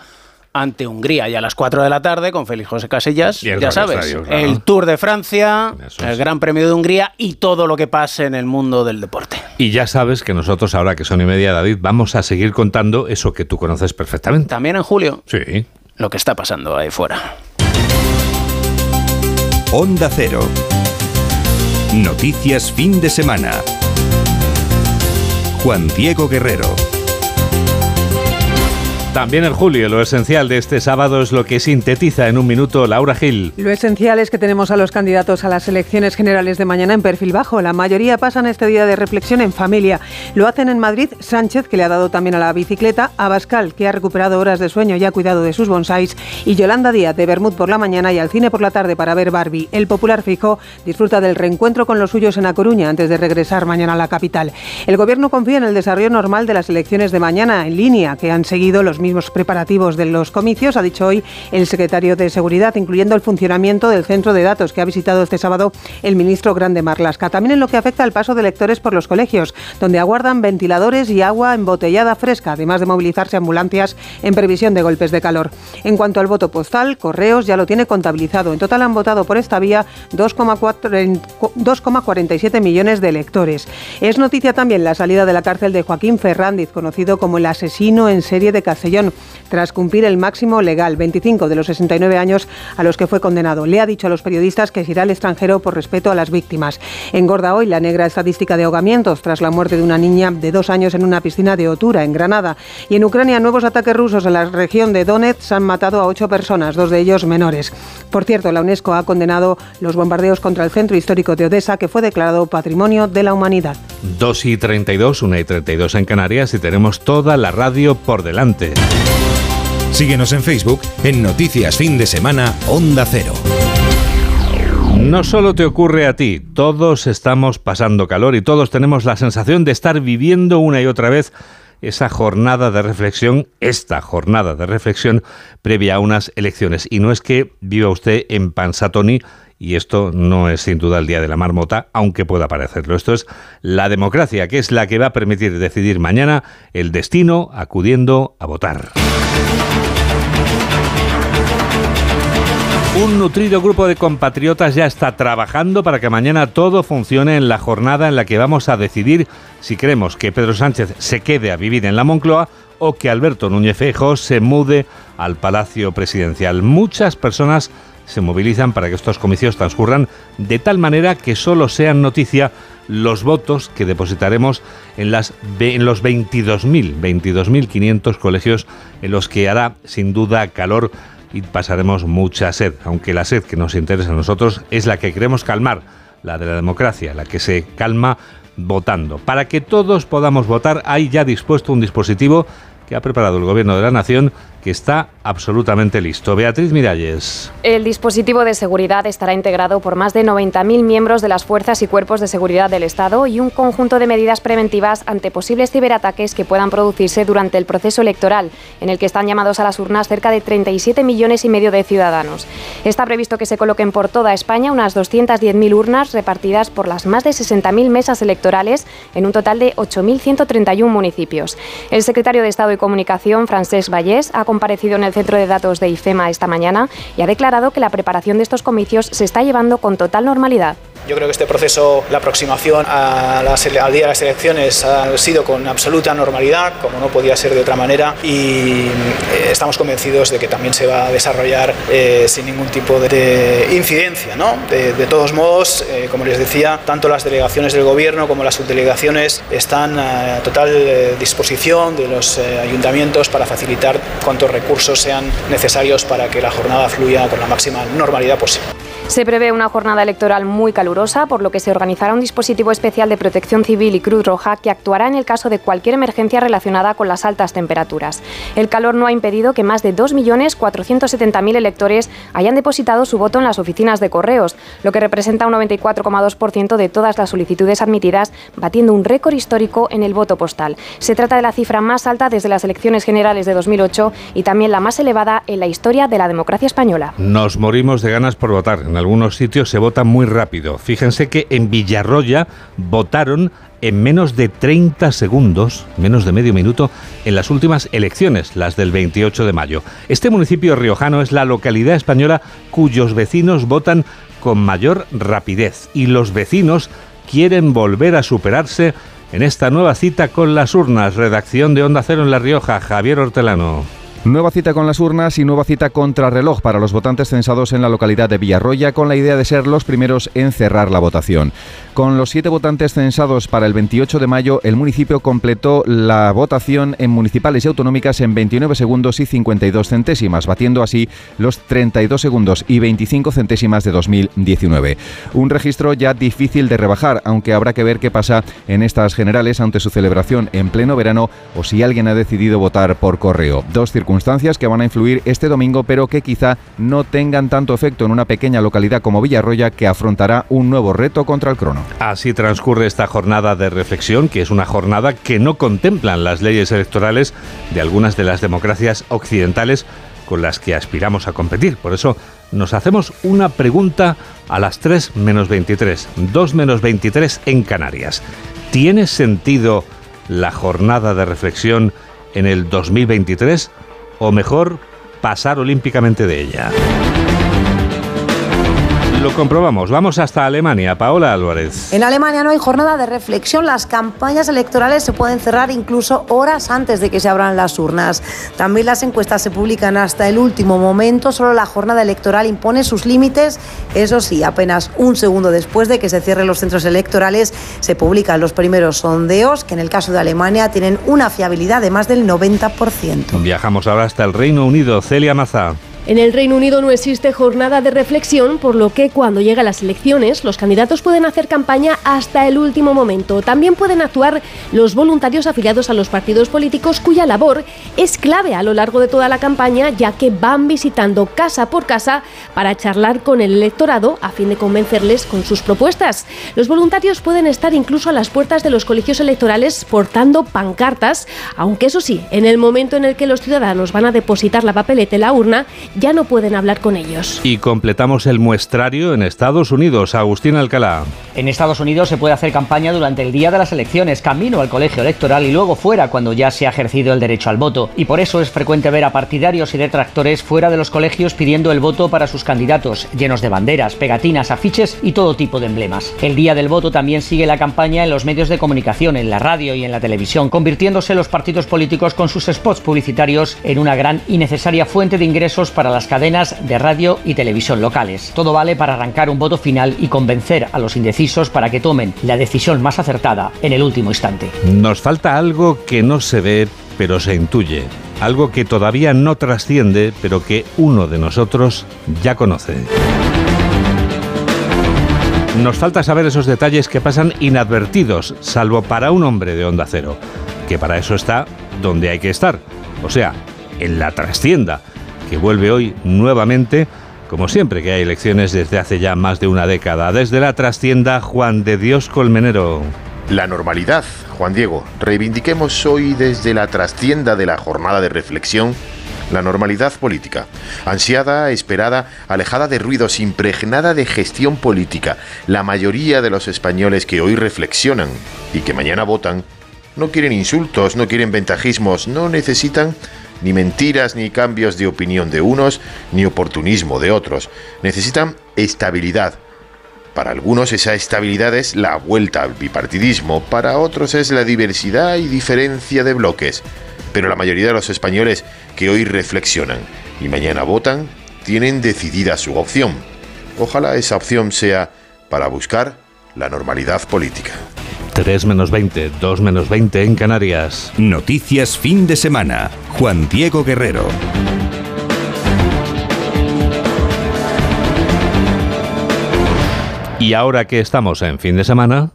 ante Hungría y a las 4 de la tarde con Félix José Casillas, ya sabes, el Tour de Francia, el Gran Premio de Hungría y todo lo que pase en el mundo del deporte. Y ya sabes que nosotros ahora que son y media, David, vamos a seguir contando eso que tú conoces perfectamente. También en julio. Sí. Lo que está pasando ahí fuera. Onda Cero. Noticias fin de semana. Juan Diego Guerrero. También en julio, lo esencial de este sábado es lo que sintetiza en un minuto Laura Gil. Lo esencial es que tenemos a los candidatos a las elecciones generales de mañana en perfil bajo. La mayoría pasan este día de reflexión en familia. Lo hacen en Madrid Sánchez, que le ha dado también a la bicicleta, Abascal, que ha recuperado horas de sueño y ha cuidado de sus bonsáis, y Yolanda Díaz de Bermud por la mañana y al cine por la tarde para ver Barbie. El popular fijo disfruta del reencuentro con los suyos en A Coruña antes de regresar mañana a la capital. El gobierno confía en el desarrollo normal de las elecciones de mañana en línea, que han seguido los mismos preparativos de los comicios, ha dicho hoy el secretario de Seguridad, incluyendo el funcionamiento del centro de datos que ha visitado este sábado el ministro Grande Marlasca. También en lo que afecta al paso de lectores por los colegios, donde aguardan ventiladores y agua embotellada fresca, además de movilizarse ambulancias en previsión de golpes de calor. En cuanto al voto postal, Correos ya lo tiene contabilizado. En total han votado por esta vía 2,47 millones de electores. Es noticia también la salida de la cárcel de Joaquín Ferrandiz, conocido como el asesino en serie de Castellón tras cumplir el máximo legal, 25 de los 69 años a los que fue condenado. Le ha dicho a los periodistas que se irá al extranjero por respeto a las víctimas. Engorda hoy la negra estadística de ahogamientos tras la muerte de una niña de dos años en una piscina de Otura, en Granada. Y en Ucrania, nuevos ataques rusos en la región de Donetsk han matado a ocho personas, dos de ellos menores. Por cierto, la UNESCO ha condenado los bombardeos contra el centro histórico de Odessa, que fue declarado Patrimonio de la Humanidad. 2 y 32, 1 y 32 en Canarias y tenemos toda la radio por delante. Síguenos en Facebook en Noticias Fin de Semana Onda Cero. No solo te ocurre a ti, todos estamos pasando calor y todos tenemos la sensación de estar viviendo una y otra vez esa jornada de reflexión, esta jornada de reflexión previa a unas elecciones. Y no es que viva usted en Pansatoni, y esto no es sin duda el día de la marmota, aunque pueda parecerlo. Esto es la democracia, que es la que va a permitir decidir mañana el destino acudiendo a votar. Un nutrido grupo de compatriotas ya está trabajando para que mañana todo funcione en la jornada en la que vamos a decidir si queremos que Pedro Sánchez se quede a vivir en la Moncloa o que Alberto Núñez Feijóo se mude al Palacio Presidencial. Muchas personas se movilizan para que estos comicios transcurran de tal manera que solo sean noticia los votos que depositaremos en, las, en los 22.000, 22.500 colegios en los que hará sin duda calor y pasaremos mucha sed, aunque la sed que nos interesa a nosotros es la que queremos calmar, la de la democracia, la que se calma votando. Para que todos podamos votar, hay ya dispuesto un dispositivo que ha preparado el Gobierno de la Nación que está absolutamente listo. Beatriz Miralles. El dispositivo de seguridad estará integrado por más de 90.000 miembros de las fuerzas y cuerpos de seguridad del Estado y un conjunto de medidas preventivas ante posibles ciberataques que puedan producirse durante el proceso electoral, en el que están llamados a las urnas cerca de 37 millones y medio de ciudadanos. Está previsto que se coloquen por toda España unas 210.000 urnas repartidas por las más de 60.000 mesas electorales en un total de 8.131 municipios. El secretario de Estado y Comunicación, Francesc Vallés, ha comparecido en el centro de datos de IFEMA esta mañana y ha declarado que la preparación de estos comicios se está llevando con total normalidad. Yo creo que este proceso, la aproximación a al día de las elecciones ha sido con absoluta normalidad, como no podía ser de otra manera, y eh, estamos convencidos de que también se va a desarrollar eh, sin ningún tipo de incidencia. ¿no? De, de, todos modos, eh, como les decía, tanto las delegaciones del Gobierno como las subdelegaciones están a total eh, disposición de los eh, ayuntamientos para facilitar cuantos recursos sean necesarios para que la jornada fluya con la máxima normalidad posible. Se prevé una jornada electoral muy calurosa, por lo que se organizará un dispositivo especial de protección civil y Cruz Roja que actuará en el caso de cualquier emergencia relacionada con las altas temperaturas. El calor no ha impedido que más de 2.470.000 electores hayan depositado su voto en las oficinas de correos, lo que representa un 94,2% de todas las solicitudes admitidas, batiendo un récord histórico en el voto postal. Se trata de la cifra más alta desde las elecciones generales de 2008 y también la más elevada en la historia de la democracia española. Nos morimos de ganas por votar. En algunos sitios se vota muy rápido. Fíjense que en Villarroya votaron en menos de 30 segundos, menos de medio minuto, en las últimas elecciones, las del 28 de mayo. Este municipio riojano es la localidad española cuyos vecinos votan con mayor rapidez y los vecinos quieren volver a superarse en esta nueva cita con las urnas. Redacción de Onda Cero en La Rioja, Javier Hortelano. Nueva cita con las urnas y nueva cita contrarreloj para los votantes censados en la localidad de Villarroya con la idea de ser los primeros en cerrar la votación. Con los siete votantes censados para el 28 de mayo, el municipio completó la votación en municipales y autonómicas en 29 segundos y 52 centésimas, batiendo así los 32 segundos y 25 centésimas de 2019. Un registro ya difícil de rebajar, aunque habrá que ver qué pasa en estas generales ante su celebración en pleno verano o si alguien ha decidido votar por correo. Dos que van a influir este domingo, pero que quizá no tengan tanto efecto en una pequeña localidad como Villarroya, que afrontará un nuevo reto contra el crono. Así transcurre esta jornada de reflexión, que es una jornada que no contemplan las leyes electorales de algunas de las democracias occidentales con las que aspiramos a competir. Por eso nos hacemos una pregunta a las 3 menos 23, 2 menos 23 en Canarias. ¿Tiene sentido la jornada de reflexión en el 2023 o mejor pasar olímpicamente de ella? Lo comprobamos. Vamos hasta Alemania. Paola Álvarez. En Alemania no hay jornada de reflexión. Las campañas electorales se pueden cerrar incluso horas antes de que se abran las urnas. También las encuestas se publican hasta el último momento. Solo la jornada electoral impone sus límites. Eso sí, apenas un segundo después de que se cierren los centros electorales, se publican los primeros sondeos que en el caso de Alemania tienen una fiabilidad de más del 90%. Viajamos ahora hasta el Reino Unido. Celia Mazá. En el Reino Unido no existe jornada de reflexión, por lo que cuando llegan las elecciones, los candidatos pueden hacer campaña hasta el último momento. También pueden actuar los voluntarios afiliados a los partidos políticos, cuya labor es clave a lo largo de toda la campaña, ya que van visitando casa por casa para charlar con el electorado a fin de convencerles con sus propuestas. Los voluntarios pueden estar incluso a las puertas de los colegios electorales portando pancartas, aunque eso sí, en el momento en el que los ciudadanos van a depositar la papeleta en la urna, ya no pueden hablar con ellos. Y completamos el muestrario en Estados Unidos. Agustín Alcalá. En Estados Unidos se puede hacer campaña durante el día de las elecciones, camino al colegio electoral y luego fuera cuando ya se ha ejercido el derecho al voto. Y por eso es frecuente ver a partidarios y detractores fuera de los colegios pidiendo el voto para sus candidatos, llenos de banderas, pegatinas, afiches y todo tipo de emblemas. El día del voto también sigue la campaña en los medios de comunicación, en la radio y en la televisión, convirtiéndose los partidos políticos con sus spots publicitarios en una gran y necesaria fuente de ingresos para las cadenas de radio y televisión locales. Todo vale para arrancar un voto final y convencer a los indecisos para que tomen la decisión más acertada en el último instante. Nos falta algo que no se ve, pero se intuye. Algo que todavía no trasciende, pero que uno de nosotros ya conoce. Nos falta saber esos detalles que pasan inadvertidos, salvo para un hombre de onda cero, que para eso está donde hay que estar, o sea, en la trastienda, vuelve hoy nuevamente, como siempre que hay elecciones desde hace ya más de una década. Desde la trastienda, Juan de Dios Colmenero. La normalidad, Juan Diego. Reivindiquemos hoy desde la trastienda de la jornada de reflexión la normalidad política, ansiada, esperada, alejada de ruidos, impregnada de gestión política. La mayoría de los españoles que hoy reflexionan y que mañana votan no quieren insultos, no quieren ventajismos, no necesitan ni mentiras ni cambios de opinión de unos, ni oportunismo de otros. Necesitan estabilidad. Para algunos esa estabilidad es la vuelta al bipartidismo, para otros es la diversidad y diferencia de bloques. Pero la mayoría de los españoles que hoy reflexionan y mañana votan tienen decidida su opción. Ojalá esa opción sea para buscar la normalidad política. 3 menos 20, 2 menos 20 en Canarias. Noticias fin de semana. Juan Diego Guerrero. Y ahora que estamos en fin de semana,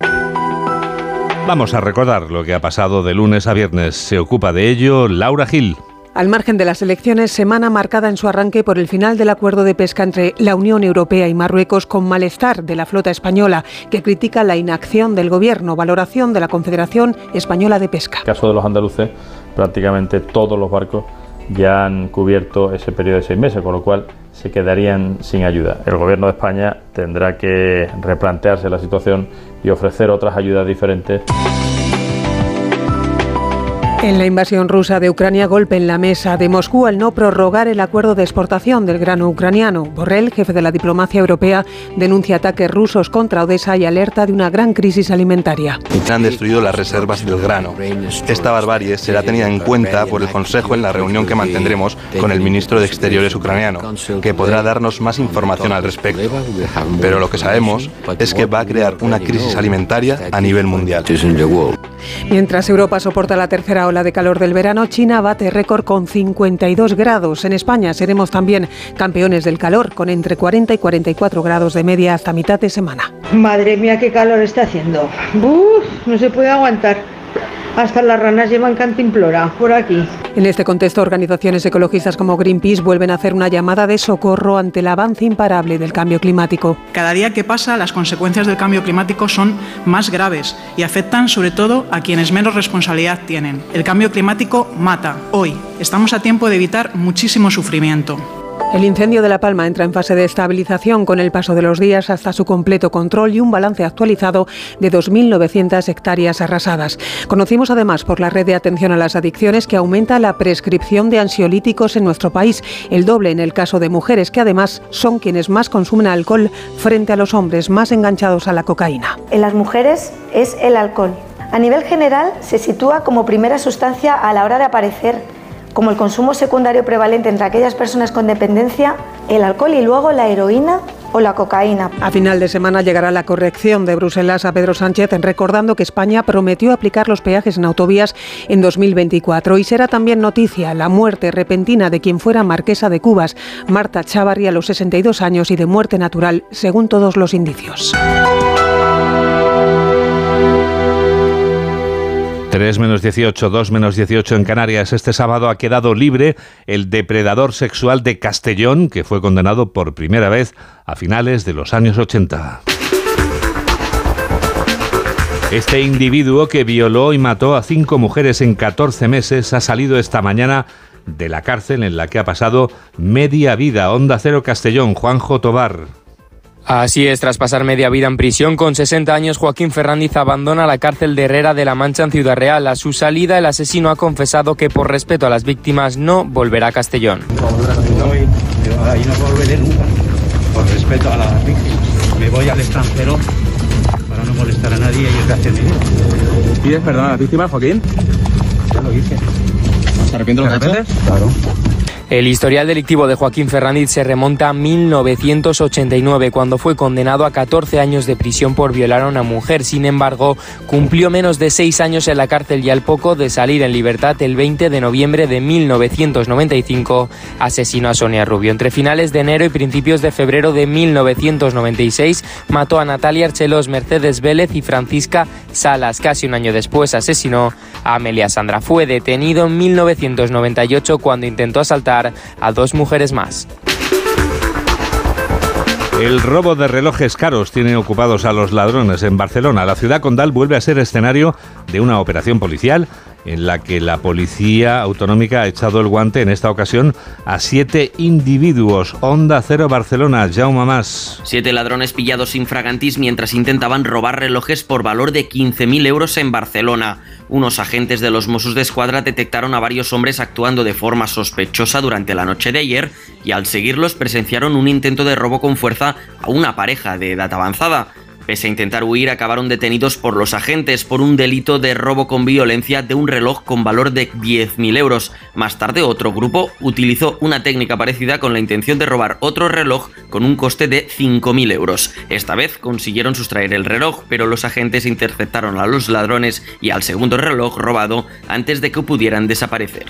vamos a recordar lo que ha pasado de lunes a viernes. Se ocupa de ello Laura Gil. Al margen de las elecciones, semana marcada en su arranque por el final del acuerdo de pesca entre la Unión Europea y Marruecos con malestar de la flota española, que critica la inacción del gobierno, valoración de la Confederación Española de Pesca. En el caso de los andaluces, prácticamente todos los barcos ya han cubierto ese periodo de seis meses, con lo cual se quedarían sin ayuda. El gobierno de España tendrá que replantearse la situación y ofrecer otras ayudas diferentes. En la invasión rusa de Ucrania, golpe en la mesa de Moscú al no prorrogar el acuerdo de exportación del grano ucraniano. Borrell, jefe de la diplomacia europea, denuncia ataques rusos contra Odessa y alerta de una gran crisis alimentaria. Han destruido las reservas del grano. Esta barbarie será tenida en cuenta por el Consejo en la reunión que mantendremos con el ministro de Exteriores ucraniano, que podrá darnos más información al respecto. Pero lo que sabemos es que va a crear una crisis alimentaria a nivel mundial. Mientras Europa soporta la tercera ola de calor del verano, China bate récord con 52 grados. En España seremos también campeones del calor, con entre 40 y 44 grados de media hasta mitad de semana. Madre mía, qué calor está haciendo. Uf, no se puede aguantar. Hasta las ranas llevan cantimplora por aquí. En este contexto, organizaciones ecologistas como Greenpeace vuelven a hacer una llamada de socorro ante el avance imparable del cambio climático. Cada día que pasa, las consecuencias del cambio climático son más graves y afectan sobre todo a quienes menos responsabilidad tienen. El cambio climático mata. Hoy estamos a tiempo de evitar muchísimo sufrimiento. El incendio de La Palma entra en fase de estabilización con el paso de los días hasta su completo control y un balance actualizado de 2.900 hectáreas arrasadas. Conocimos además por la red de atención a las adicciones que aumenta la prescripción de ansiolíticos en nuestro país, el doble en el caso de mujeres que además son quienes más consumen alcohol frente a los hombres más enganchados a la cocaína. En las mujeres es el alcohol. A nivel general se sitúa como primera sustancia a la hora de aparecer como el consumo secundario prevalente entre aquellas personas con dependencia, el alcohol y luego la heroína o la cocaína. A final de semana llegará la corrección de Bruselas a Pedro Sánchez, recordando que España prometió aplicar los peajes en autovías en 2024. Y será también noticia la muerte repentina de quien fuera marquesa de Cubas, Marta Chávarri, a los 62 años y de muerte natural, según todos los indicios. 3 menos 18, 2 menos 18 en Canarias. Este sábado ha quedado libre el depredador sexual de Castellón, que fue condenado por primera vez a finales de los años 80. Este individuo que violó y mató a cinco mujeres en 14 meses ha salido esta mañana de la cárcel en la que ha pasado media vida. Onda Cero Castellón, Juanjo Tobar. Así es, tras pasar media vida en prisión, con 60 años, Joaquín Fernández abandona la cárcel de Herrera de la Mancha en Ciudad Real. A su salida, el asesino ha confesado que por respeto a las víctimas no volverá a Castellón. ahí no volveré nunca, por respeto a las víctimas. Me voy al extranjero para no molestar a nadie y es de hacer dinero. ¿Pides perdón a las víctimas, Joaquín? Ya lo hice. ¿Se arrepiente lo que ha hecho? Claro. El historial delictivo de Joaquín Fernández se remonta a 1989, cuando fue condenado a 14 años de prisión por violar a una mujer. Sin embargo, cumplió menos de seis años en la cárcel y al poco de salir en libertad el 20 de noviembre de 1995 asesinó a Sonia Rubio. Entre finales de enero y principios de febrero de 1996 mató a Natalia Archelos, Mercedes Vélez y Francisca Salas. Casi un año después asesinó a Amelia Sandra. Fue detenido en 1998 cuando intentó asaltar a dos mujeres más. El robo de relojes caros tiene ocupados a los ladrones en Barcelona. La ciudad condal vuelve a ser escenario de una operación policial en la que la policía autonómica ha echado el guante en esta ocasión a siete individuos. Onda Cero Barcelona, Jaume Más. Siete ladrones pillados infragantis mientras intentaban robar relojes por valor de 15.000 euros en Barcelona. Unos agentes de los Mossos de Escuadra detectaron a varios hombres actuando de forma sospechosa durante la noche de ayer y al seguirlos presenciaron un intento de robo con fuerza a una pareja de edad avanzada. Pese a intentar huir, acabaron detenidos por los agentes por un delito de robo con violencia de un reloj con valor de 10.000 euros. Más tarde, otro grupo utilizó una técnica parecida con la intención de robar otro reloj con un coste de 5.000 euros. Esta vez consiguieron sustraer el reloj, pero los agentes interceptaron a los ladrones y al segundo reloj robado antes de que pudieran desaparecer.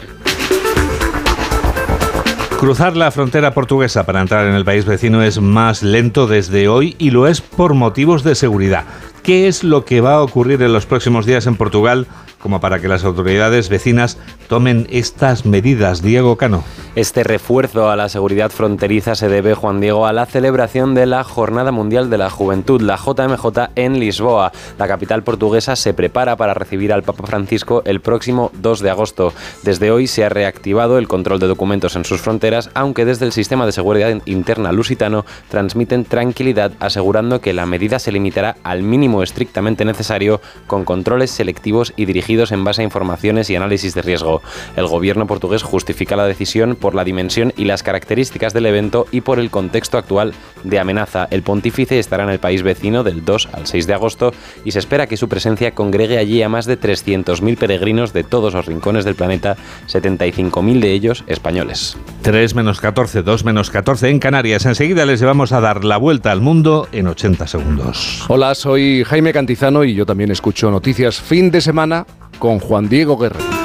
Cruzar la frontera portuguesa para entrar en el país vecino es más lento desde hoy y lo es por motivos de seguridad. ¿Qué es lo que va a ocurrir en los próximos días en Portugal como para que las autoridades vecinas tomen estas medidas. Diego Cano. Este refuerzo a la seguridad fronteriza se debe, Juan Diego, a la celebración de la Jornada Mundial de la Juventud, la JMJ, en Lisboa. La capital portuguesa se prepara para recibir al Papa Francisco el próximo 2 de agosto. Desde hoy se ha reactivado el control de documentos en sus fronteras, aunque desde el sistema de seguridad interna lusitano transmiten tranquilidad asegurando que la medida se limitará al mínimo estrictamente necesario con controles selectivos y dirigidos en base a informaciones y análisis de riesgo. El gobierno portugués justifica la decisión por la dimensión y las características del evento y por el contexto actual de amenaza. El pontífice estará en el país vecino del 2 al 6 de agosto y se espera que su presencia congregue allí a más de 300.000 peregrinos de todos los rincones del planeta, 75.000 de ellos españoles. 3 menos 14, 2 menos 14 en Canarias. Enseguida les llevamos a dar la vuelta al mundo en 80 segundos. Hola, soy Jaime Cantizano y yo también escucho noticias fin de semana con Juan Diego Guerrero.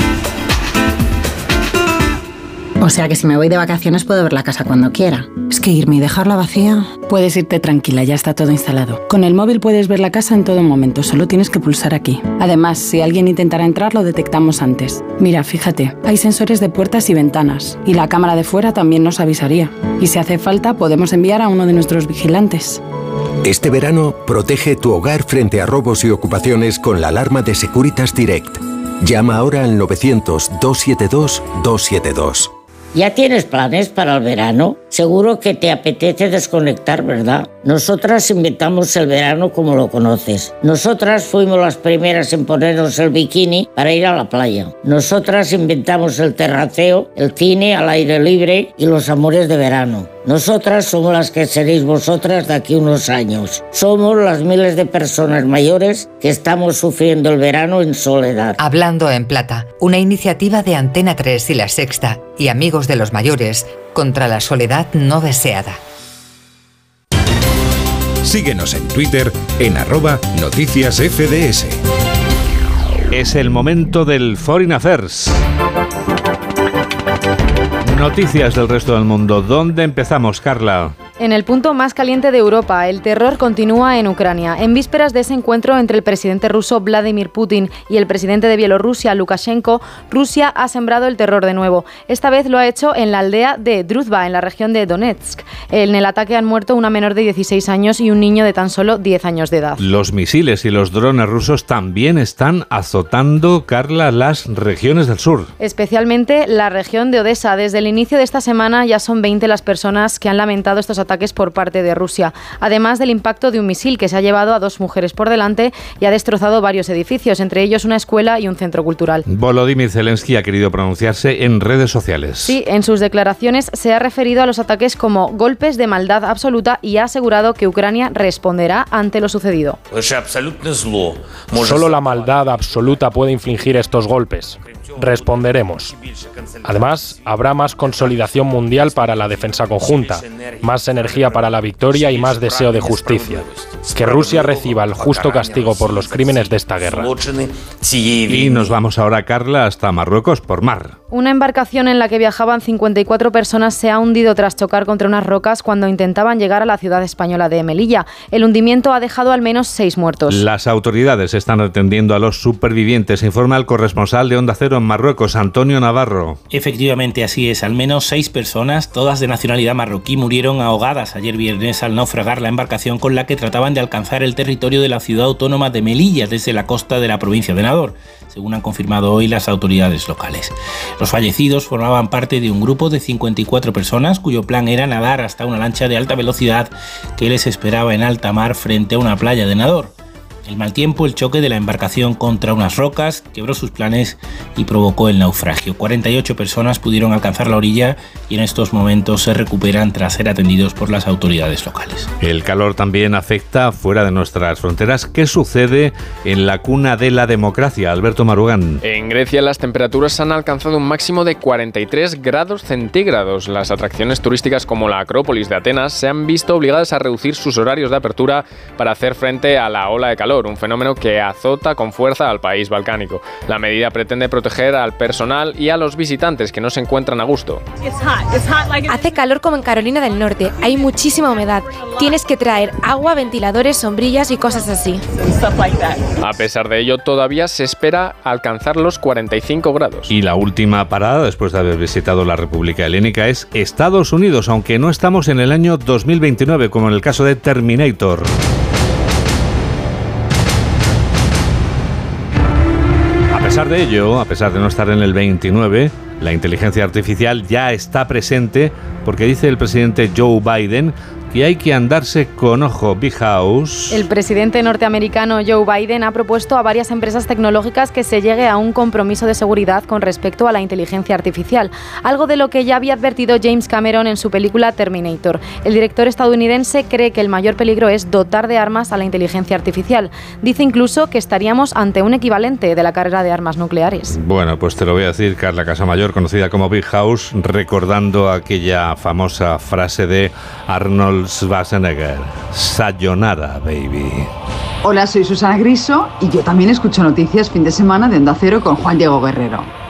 O sea que si me voy de vacaciones puedo ver la casa cuando quiera. Es que irme y dejarla vacía. Puedes irte tranquila, ya está todo instalado. Con el móvil puedes ver la casa en todo momento, solo tienes que pulsar aquí. Además, si alguien intentara entrar, lo detectamos antes. Mira, fíjate, hay sensores de puertas y ventanas, y la cámara de fuera también nos avisaría. Y si hace falta, podemos enviar a uno de nuestros vigilantes. Este verano, protege tu hogar frente a robos y ocupaciones con la alarma de Securitas Direct. Llama ahora al 900-272-272. ¿Ya tienes planes para el verano? Seguro que te apetece desconectar, ¿verdad? Nosotras inventamos el verano como lo conoces. Nosotras fuimos las primeras en ponernos el bikini para ir a la playa. Nosotras inventamos el terraceo, el cine al aire libre y los amores de verano. Nosotras somos las que seréis vosotras de aquí unos años. Somos las miles de personas mayores que estamos sufriendo el verano en soledad. Hablando en Plata, una iniciativa de Antena 3 y La Sexta y Amigos de los Mayores contra la soledad no deseada. Síguenos en Twitter en arroba noticias FDS. Es el momento del Foreign Affairs. Noticias del resto del mundo. ¿Dónde empezamos, Carla? En el punto más caliente de Europa, el terror continúa en Ucrania. En vísperas de ese encuentro entre el presidente ruso Vladimir Putin y el presidente de Bielorrusia, Lukashenko, Rusia ha sembrado el terror de nuevo. Esta vez lo ha hecho en la aldea de Druzhba, en la región de Donetsk. En el ataque han muerto una menor de 16 años y un niño de tan solo 10 años de edad. Los misiles y los drones rusos también están azotando, Carla, las regiones del sur. Especialmente la región de Odessa. Desde el inicio de esta semana ya son 20 las personas que han lamentado estos ataques ataques por parte de Rusia, además del impacto de un misil que se ha llevado a dos mujeres por delante y ha destrozado varios edificios, entre ellos una escuela y un centro cultural. Volodymyr Zelensky ha querido pronunciarse en redes sociales. Sí, en sus declaraciones se ha referido a los ataques como golpes de maldad absoluta y ha asegurado que Ucrania responderá ante lo sucedido. Solo la maldad absoluta puede infligir estos golpes. Responderemos. Además, habrá más consolidación mundial para la defensa conjunta, más energía para la victoria y más deseo de justicia. Que Rusia reciba el justo castigo por los crímenes de esta guerra. Y nos vamos ahora, Carla, hasta Marruecos por mar. Una embarcación en la que viajaban 54 personas se ha hundido tras chocar contra unas rocas cuando intentaban llegar a la ciudad española de Melilla. El hundimiento ha dejado al menos seis muertos. Las autoridades están atendiendo a los supervivientes, informa el corresponsal de Onda Cero en Marruecos, Antonio Navarro. Efectivamente, así es. Al menos seis personas, todas de nacionalidad marroquí, murieron ahogadas ayer viernes al naufragar la embarcación con la que trataban de alcanzar el territorio de la ciudad autónoma de Melilla desde la costa de la provincia de Nador, según han confirmado hoy las autoridades locales. Los fallecidos formaban parte de un grupo de 54 personas cuyo plan era nadar hasta una lancha de alta velocidad que les esperaba en alta mar frente a una playa de Nador. El mal tiempo, el choque de la embarcación contra unas rocas, quebró sus planes y provocó el naufragio. 48 personas pudieron alcanzar la orilla y en estos momentos se recuperan tras ser atendidos por las autoridades locales. El calor también afecta fuera de nuestras fronteras. ¿Qué sucede en la cuna de la democracia? Alberto Marugán. En Grecia las temperaturas han alcanzado un máximo de 43 grados centígrados. Las atracciones turísticas como la Acrópolis de Atenas se han visto obligadas a reducir sus horarios de apertura para hacer frente a la ola de calor un fenómeno que azota con fuerza al país balcánico. La medida pretende proteger al personal y a los visitantes que no se encuentran a gusto. Hace calor como en Carolina del Norte, hay muchísima humedad. Tienes que traer agua, ventiladores, sombrillas y cosas así. A pesar de ello, todavía se espera alcanzar los 45 grados. Y la última parada, después de haber visitado la República Helénica, es Estados Unidos, aunque no estamos en el año 2029, como en el caso de Terminator. De ello, a pesar de no estar en el 29, la inteligencia artificial ya está presente porque dice el presidente Joe Biden y hay que andarse con ojo. Big House. El presidente norteamericano Joe Biden ha propuesto a varias empresas tecnológicas que se llegue a un compromiso de seguridad con respecto a la inteligencia artificial, algo de lo que ya había advertido James Cameron en su película Terminator. El director estadounidense cree que el mayor peligro es dotar de armas a la inteligencia artificial. Dice incluso que estaríamos ante un equivalente de la carrera de armas nucleares. Bueno, pues te lo voy a decir, Carla Casamayor, conocida como Big House, recordando aquella famosa frase de Arnold Schwarzenegger. Sayonara, baby. Hola, soy Susana Griso y yo también escucho noticias fin de semana de Onda Cero con Juan Diego Guerrero.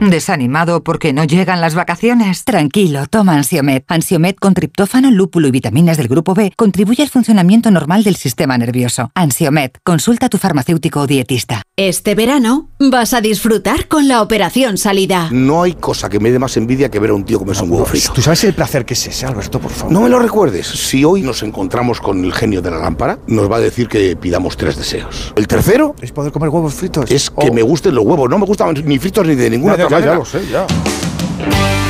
¿Desanimado porque no llegan las vacaciones? Tranquilo, toma Ansiomet. Ansiomet con triptófano, lúpulo y vitaminas del grupo B contribuye al funcionamiento normal del sistema nervioso. Ansiomet, consulta a tu farmacéutico o dietista. Este verano vas a disfrutar con la operación salida. No hay cosa que me dé más envidia que ver a un tío comerse un huevo frito. ¿Tú sabes el placer que es ese, Alberto, por favor? No me lo recuerdes. Si hoy nos encontramos con el genio de la lámpara, nos va a decir que pidamos tres deseos. El tercero es poder comer huevos fritos. Es que me gusten los huevos. No me gustan ni fritos ni de ninguna ya, otra ya, manera. lo sé, ya.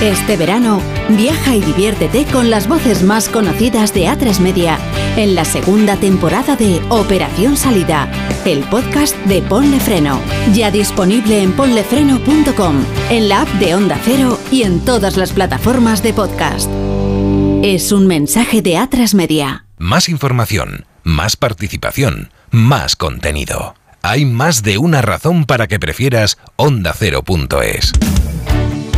Este verano, viaja y diviértete con las voces más conocidas de A3 Media en la segunda temporada de Operación Salida, el podcast de Ponle Freno. Ya disponible en ponlefreno.com, en la app de Onda Cero y en todas las plataformas de podcast. Es un mensaje de A3 Media. Más información, más participación, más contenido. Hay más de una razón para que prefieras ondacero.es.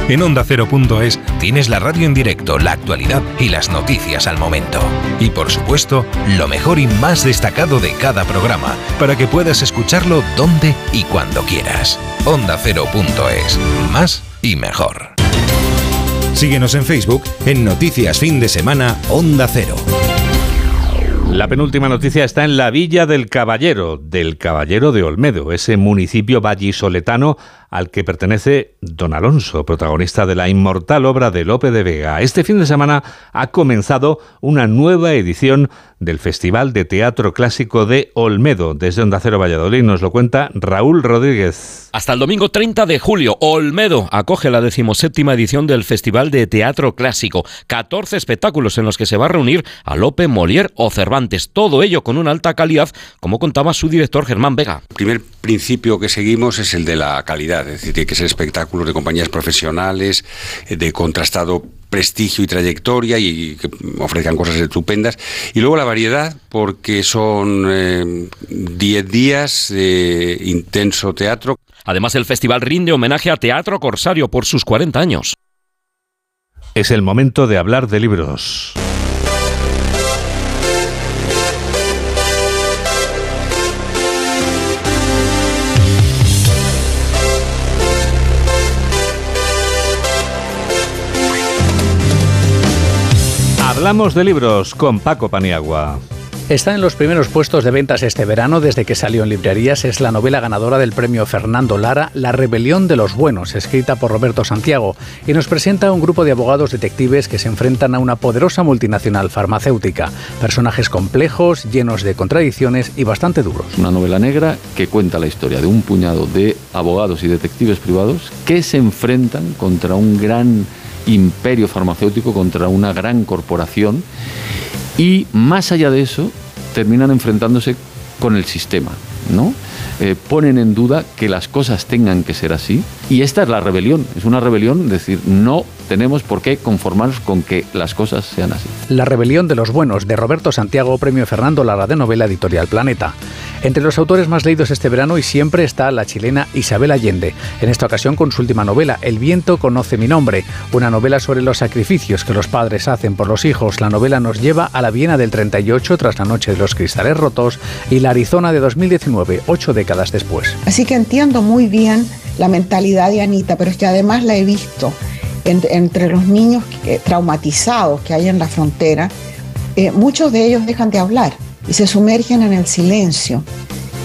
En ondacero.es tienes la radio en directo, la actualidad y las noticias al momento. Y por supuesto, lo mejor y más destacado de cada programa, para que puedas escucharlo donde y cuando quieras. Ondacero.es. Más y mejor. Síguenos en Facebook en Noticias Fin de Semana Onda Cero. La penúltima noticia está en la Villa del Caballero, del Caballero de Olmedo, ese municipio vallisoletano al que pertenece Don Alonso, protagonista de la inmortal obra de Lope de Vega. Este fin de semana ha comenzado una nueva edición del Festival de Teatro Clásico de Olmedo. Desde Onda Cero Valladolid nos lo cuenta Raúl Rodríguez. Hasta el domingo 30 de julio, Olmedo acoge la decimoséptima edición del Festival de Teatro Clásico. 14 espectáculos en los que se va a reunir a Lope, Molière o Cervantes. Todo ello con una alta calidad, como contaba su director Germán Vega. El primer principio que seguimos es el de la calidad, es decir, tiene que ser espectáculos de compañías profesionales, de contrastado prestigio y trayectoria y que ofrezcan cosas estupendas. Y luego la variedad, porque son 10 eh, días de intenso teatro. Además, el festival rinde homenaje a Teatro Corsario por sus 40 años. Es el momento de hablar de libros. Hablamos de libros con Paco Paniagua. Está en los primeros puestos de ventas este verano desde que salió en librerías. Es la novela ganadora del premio Fernando Lara, La rebelión de los buenos, escrita por Roberto Santiago, y nos presenta a un grupo de abogados detectives que se enfrentan a una poderosa multinacional farmacéutica. Personajes complejos, llenos de contradicciones y bastante duros. Una novela negra que cuenta la historia de un puñado de abogados y detectives privados que se enfrentan contra un gran imperio farmacéutico contra una gran corporación y más allá de eso terminan enfrentándose con el sistema, ¿no? Eh, ponen en duda que las cosas tengan que ser así y esta es la rebelión, es una rebelión, es decir, no tenemos por qué conformarnos con que las cosas sean así. La rebelión de los buenos de Roberto Santiago, premio Fernando Lara de novela editorial Planeta. Entre los autores más leídos este verano y siempre está la chilena Isabel Allende, en esta ocasión con su última novela, El viento conoce mi nombre, una novela sobre los sacrificios que los padres hacen por los hijos. La novela nos lleva a la Viena del 38 tras la noche de los cristales rotos y la Arizona de 2019, ocho Así que entiendo muy bien la mentalidad de Anita, pero es que además la he visto entre los niños traumatizados que hay en la frontera, eh, muchos de ellos dejan de hablar y se sumergen en el silencio.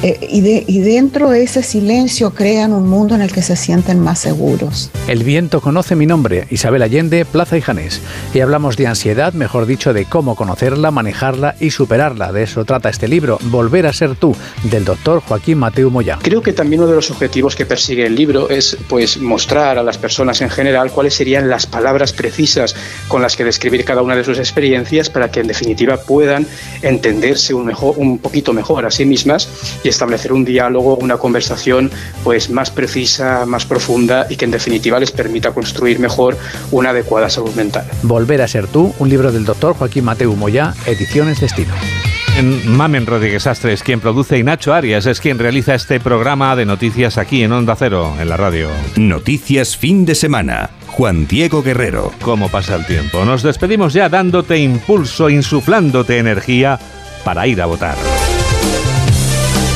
Eh, y, dentro de ese silencio crean un mundo en el que se sienten más seguros. El viento conoce mi nombre, Isabel Allende, Plaza y Janés. Y hablamos de ansiedad, mejor dicho, de cómo conocerla, manejarla y superarla. De eso trata este libro, Volver a ser tú, del doctor Joaquín Mateo Moya. Creo que también uno de los objetivos que persigue el libro es pues, mostrar a las personas en general cuáles serían las palabras precisas con las que describir cada una de sus experiencias para que en definitiva puedan entenderse un, mejor, un poquito mejor a sí mismas y establecer un diálogo, una conversación pues más precisa, más profunda y que en definitiva les permita construir mejor una adecuada salud mental. Volver a ser tú, un libro del doctor Joaquín Mateo Moya, Ediciones Destino. En Mamen Rodríguez Astres, quien produce y Nacho Arias es quien realiza este programa de noticias aquí en Onda Cero, en la radio. Noticias fin de semana. Juan Diego Guerrero. ¿Cómo pasa el tiempo? Nos despedimos ya dándote impulso, insuflándote energía para ir a votar.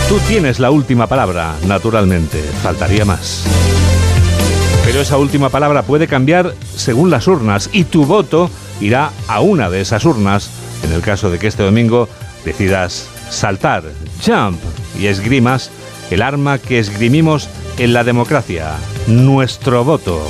Tú tienes la última palabra, naturalmente, faltaría más. Pero esa última palabra puede cambiar según las urnas y tu voto irá a una de esas urnas en el caso de que este domingo decidas saltar, jump y esgrimas el arma que esgrimimos en la democracia, nuestro voto.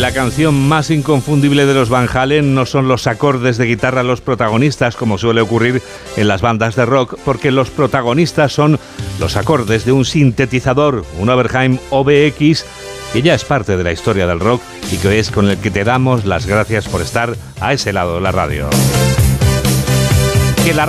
La canción más inconfundible de los Van Halen no son los acordes de guitarra los protagonistas, como suele ocurrir en las bandas de rock, porque los protagonistas son los acordes de un sintetizador, un Oberheim OBX, que ya es parte de la historia del rock y que es con el que te damos las gracias por estar a ese lado de la radio.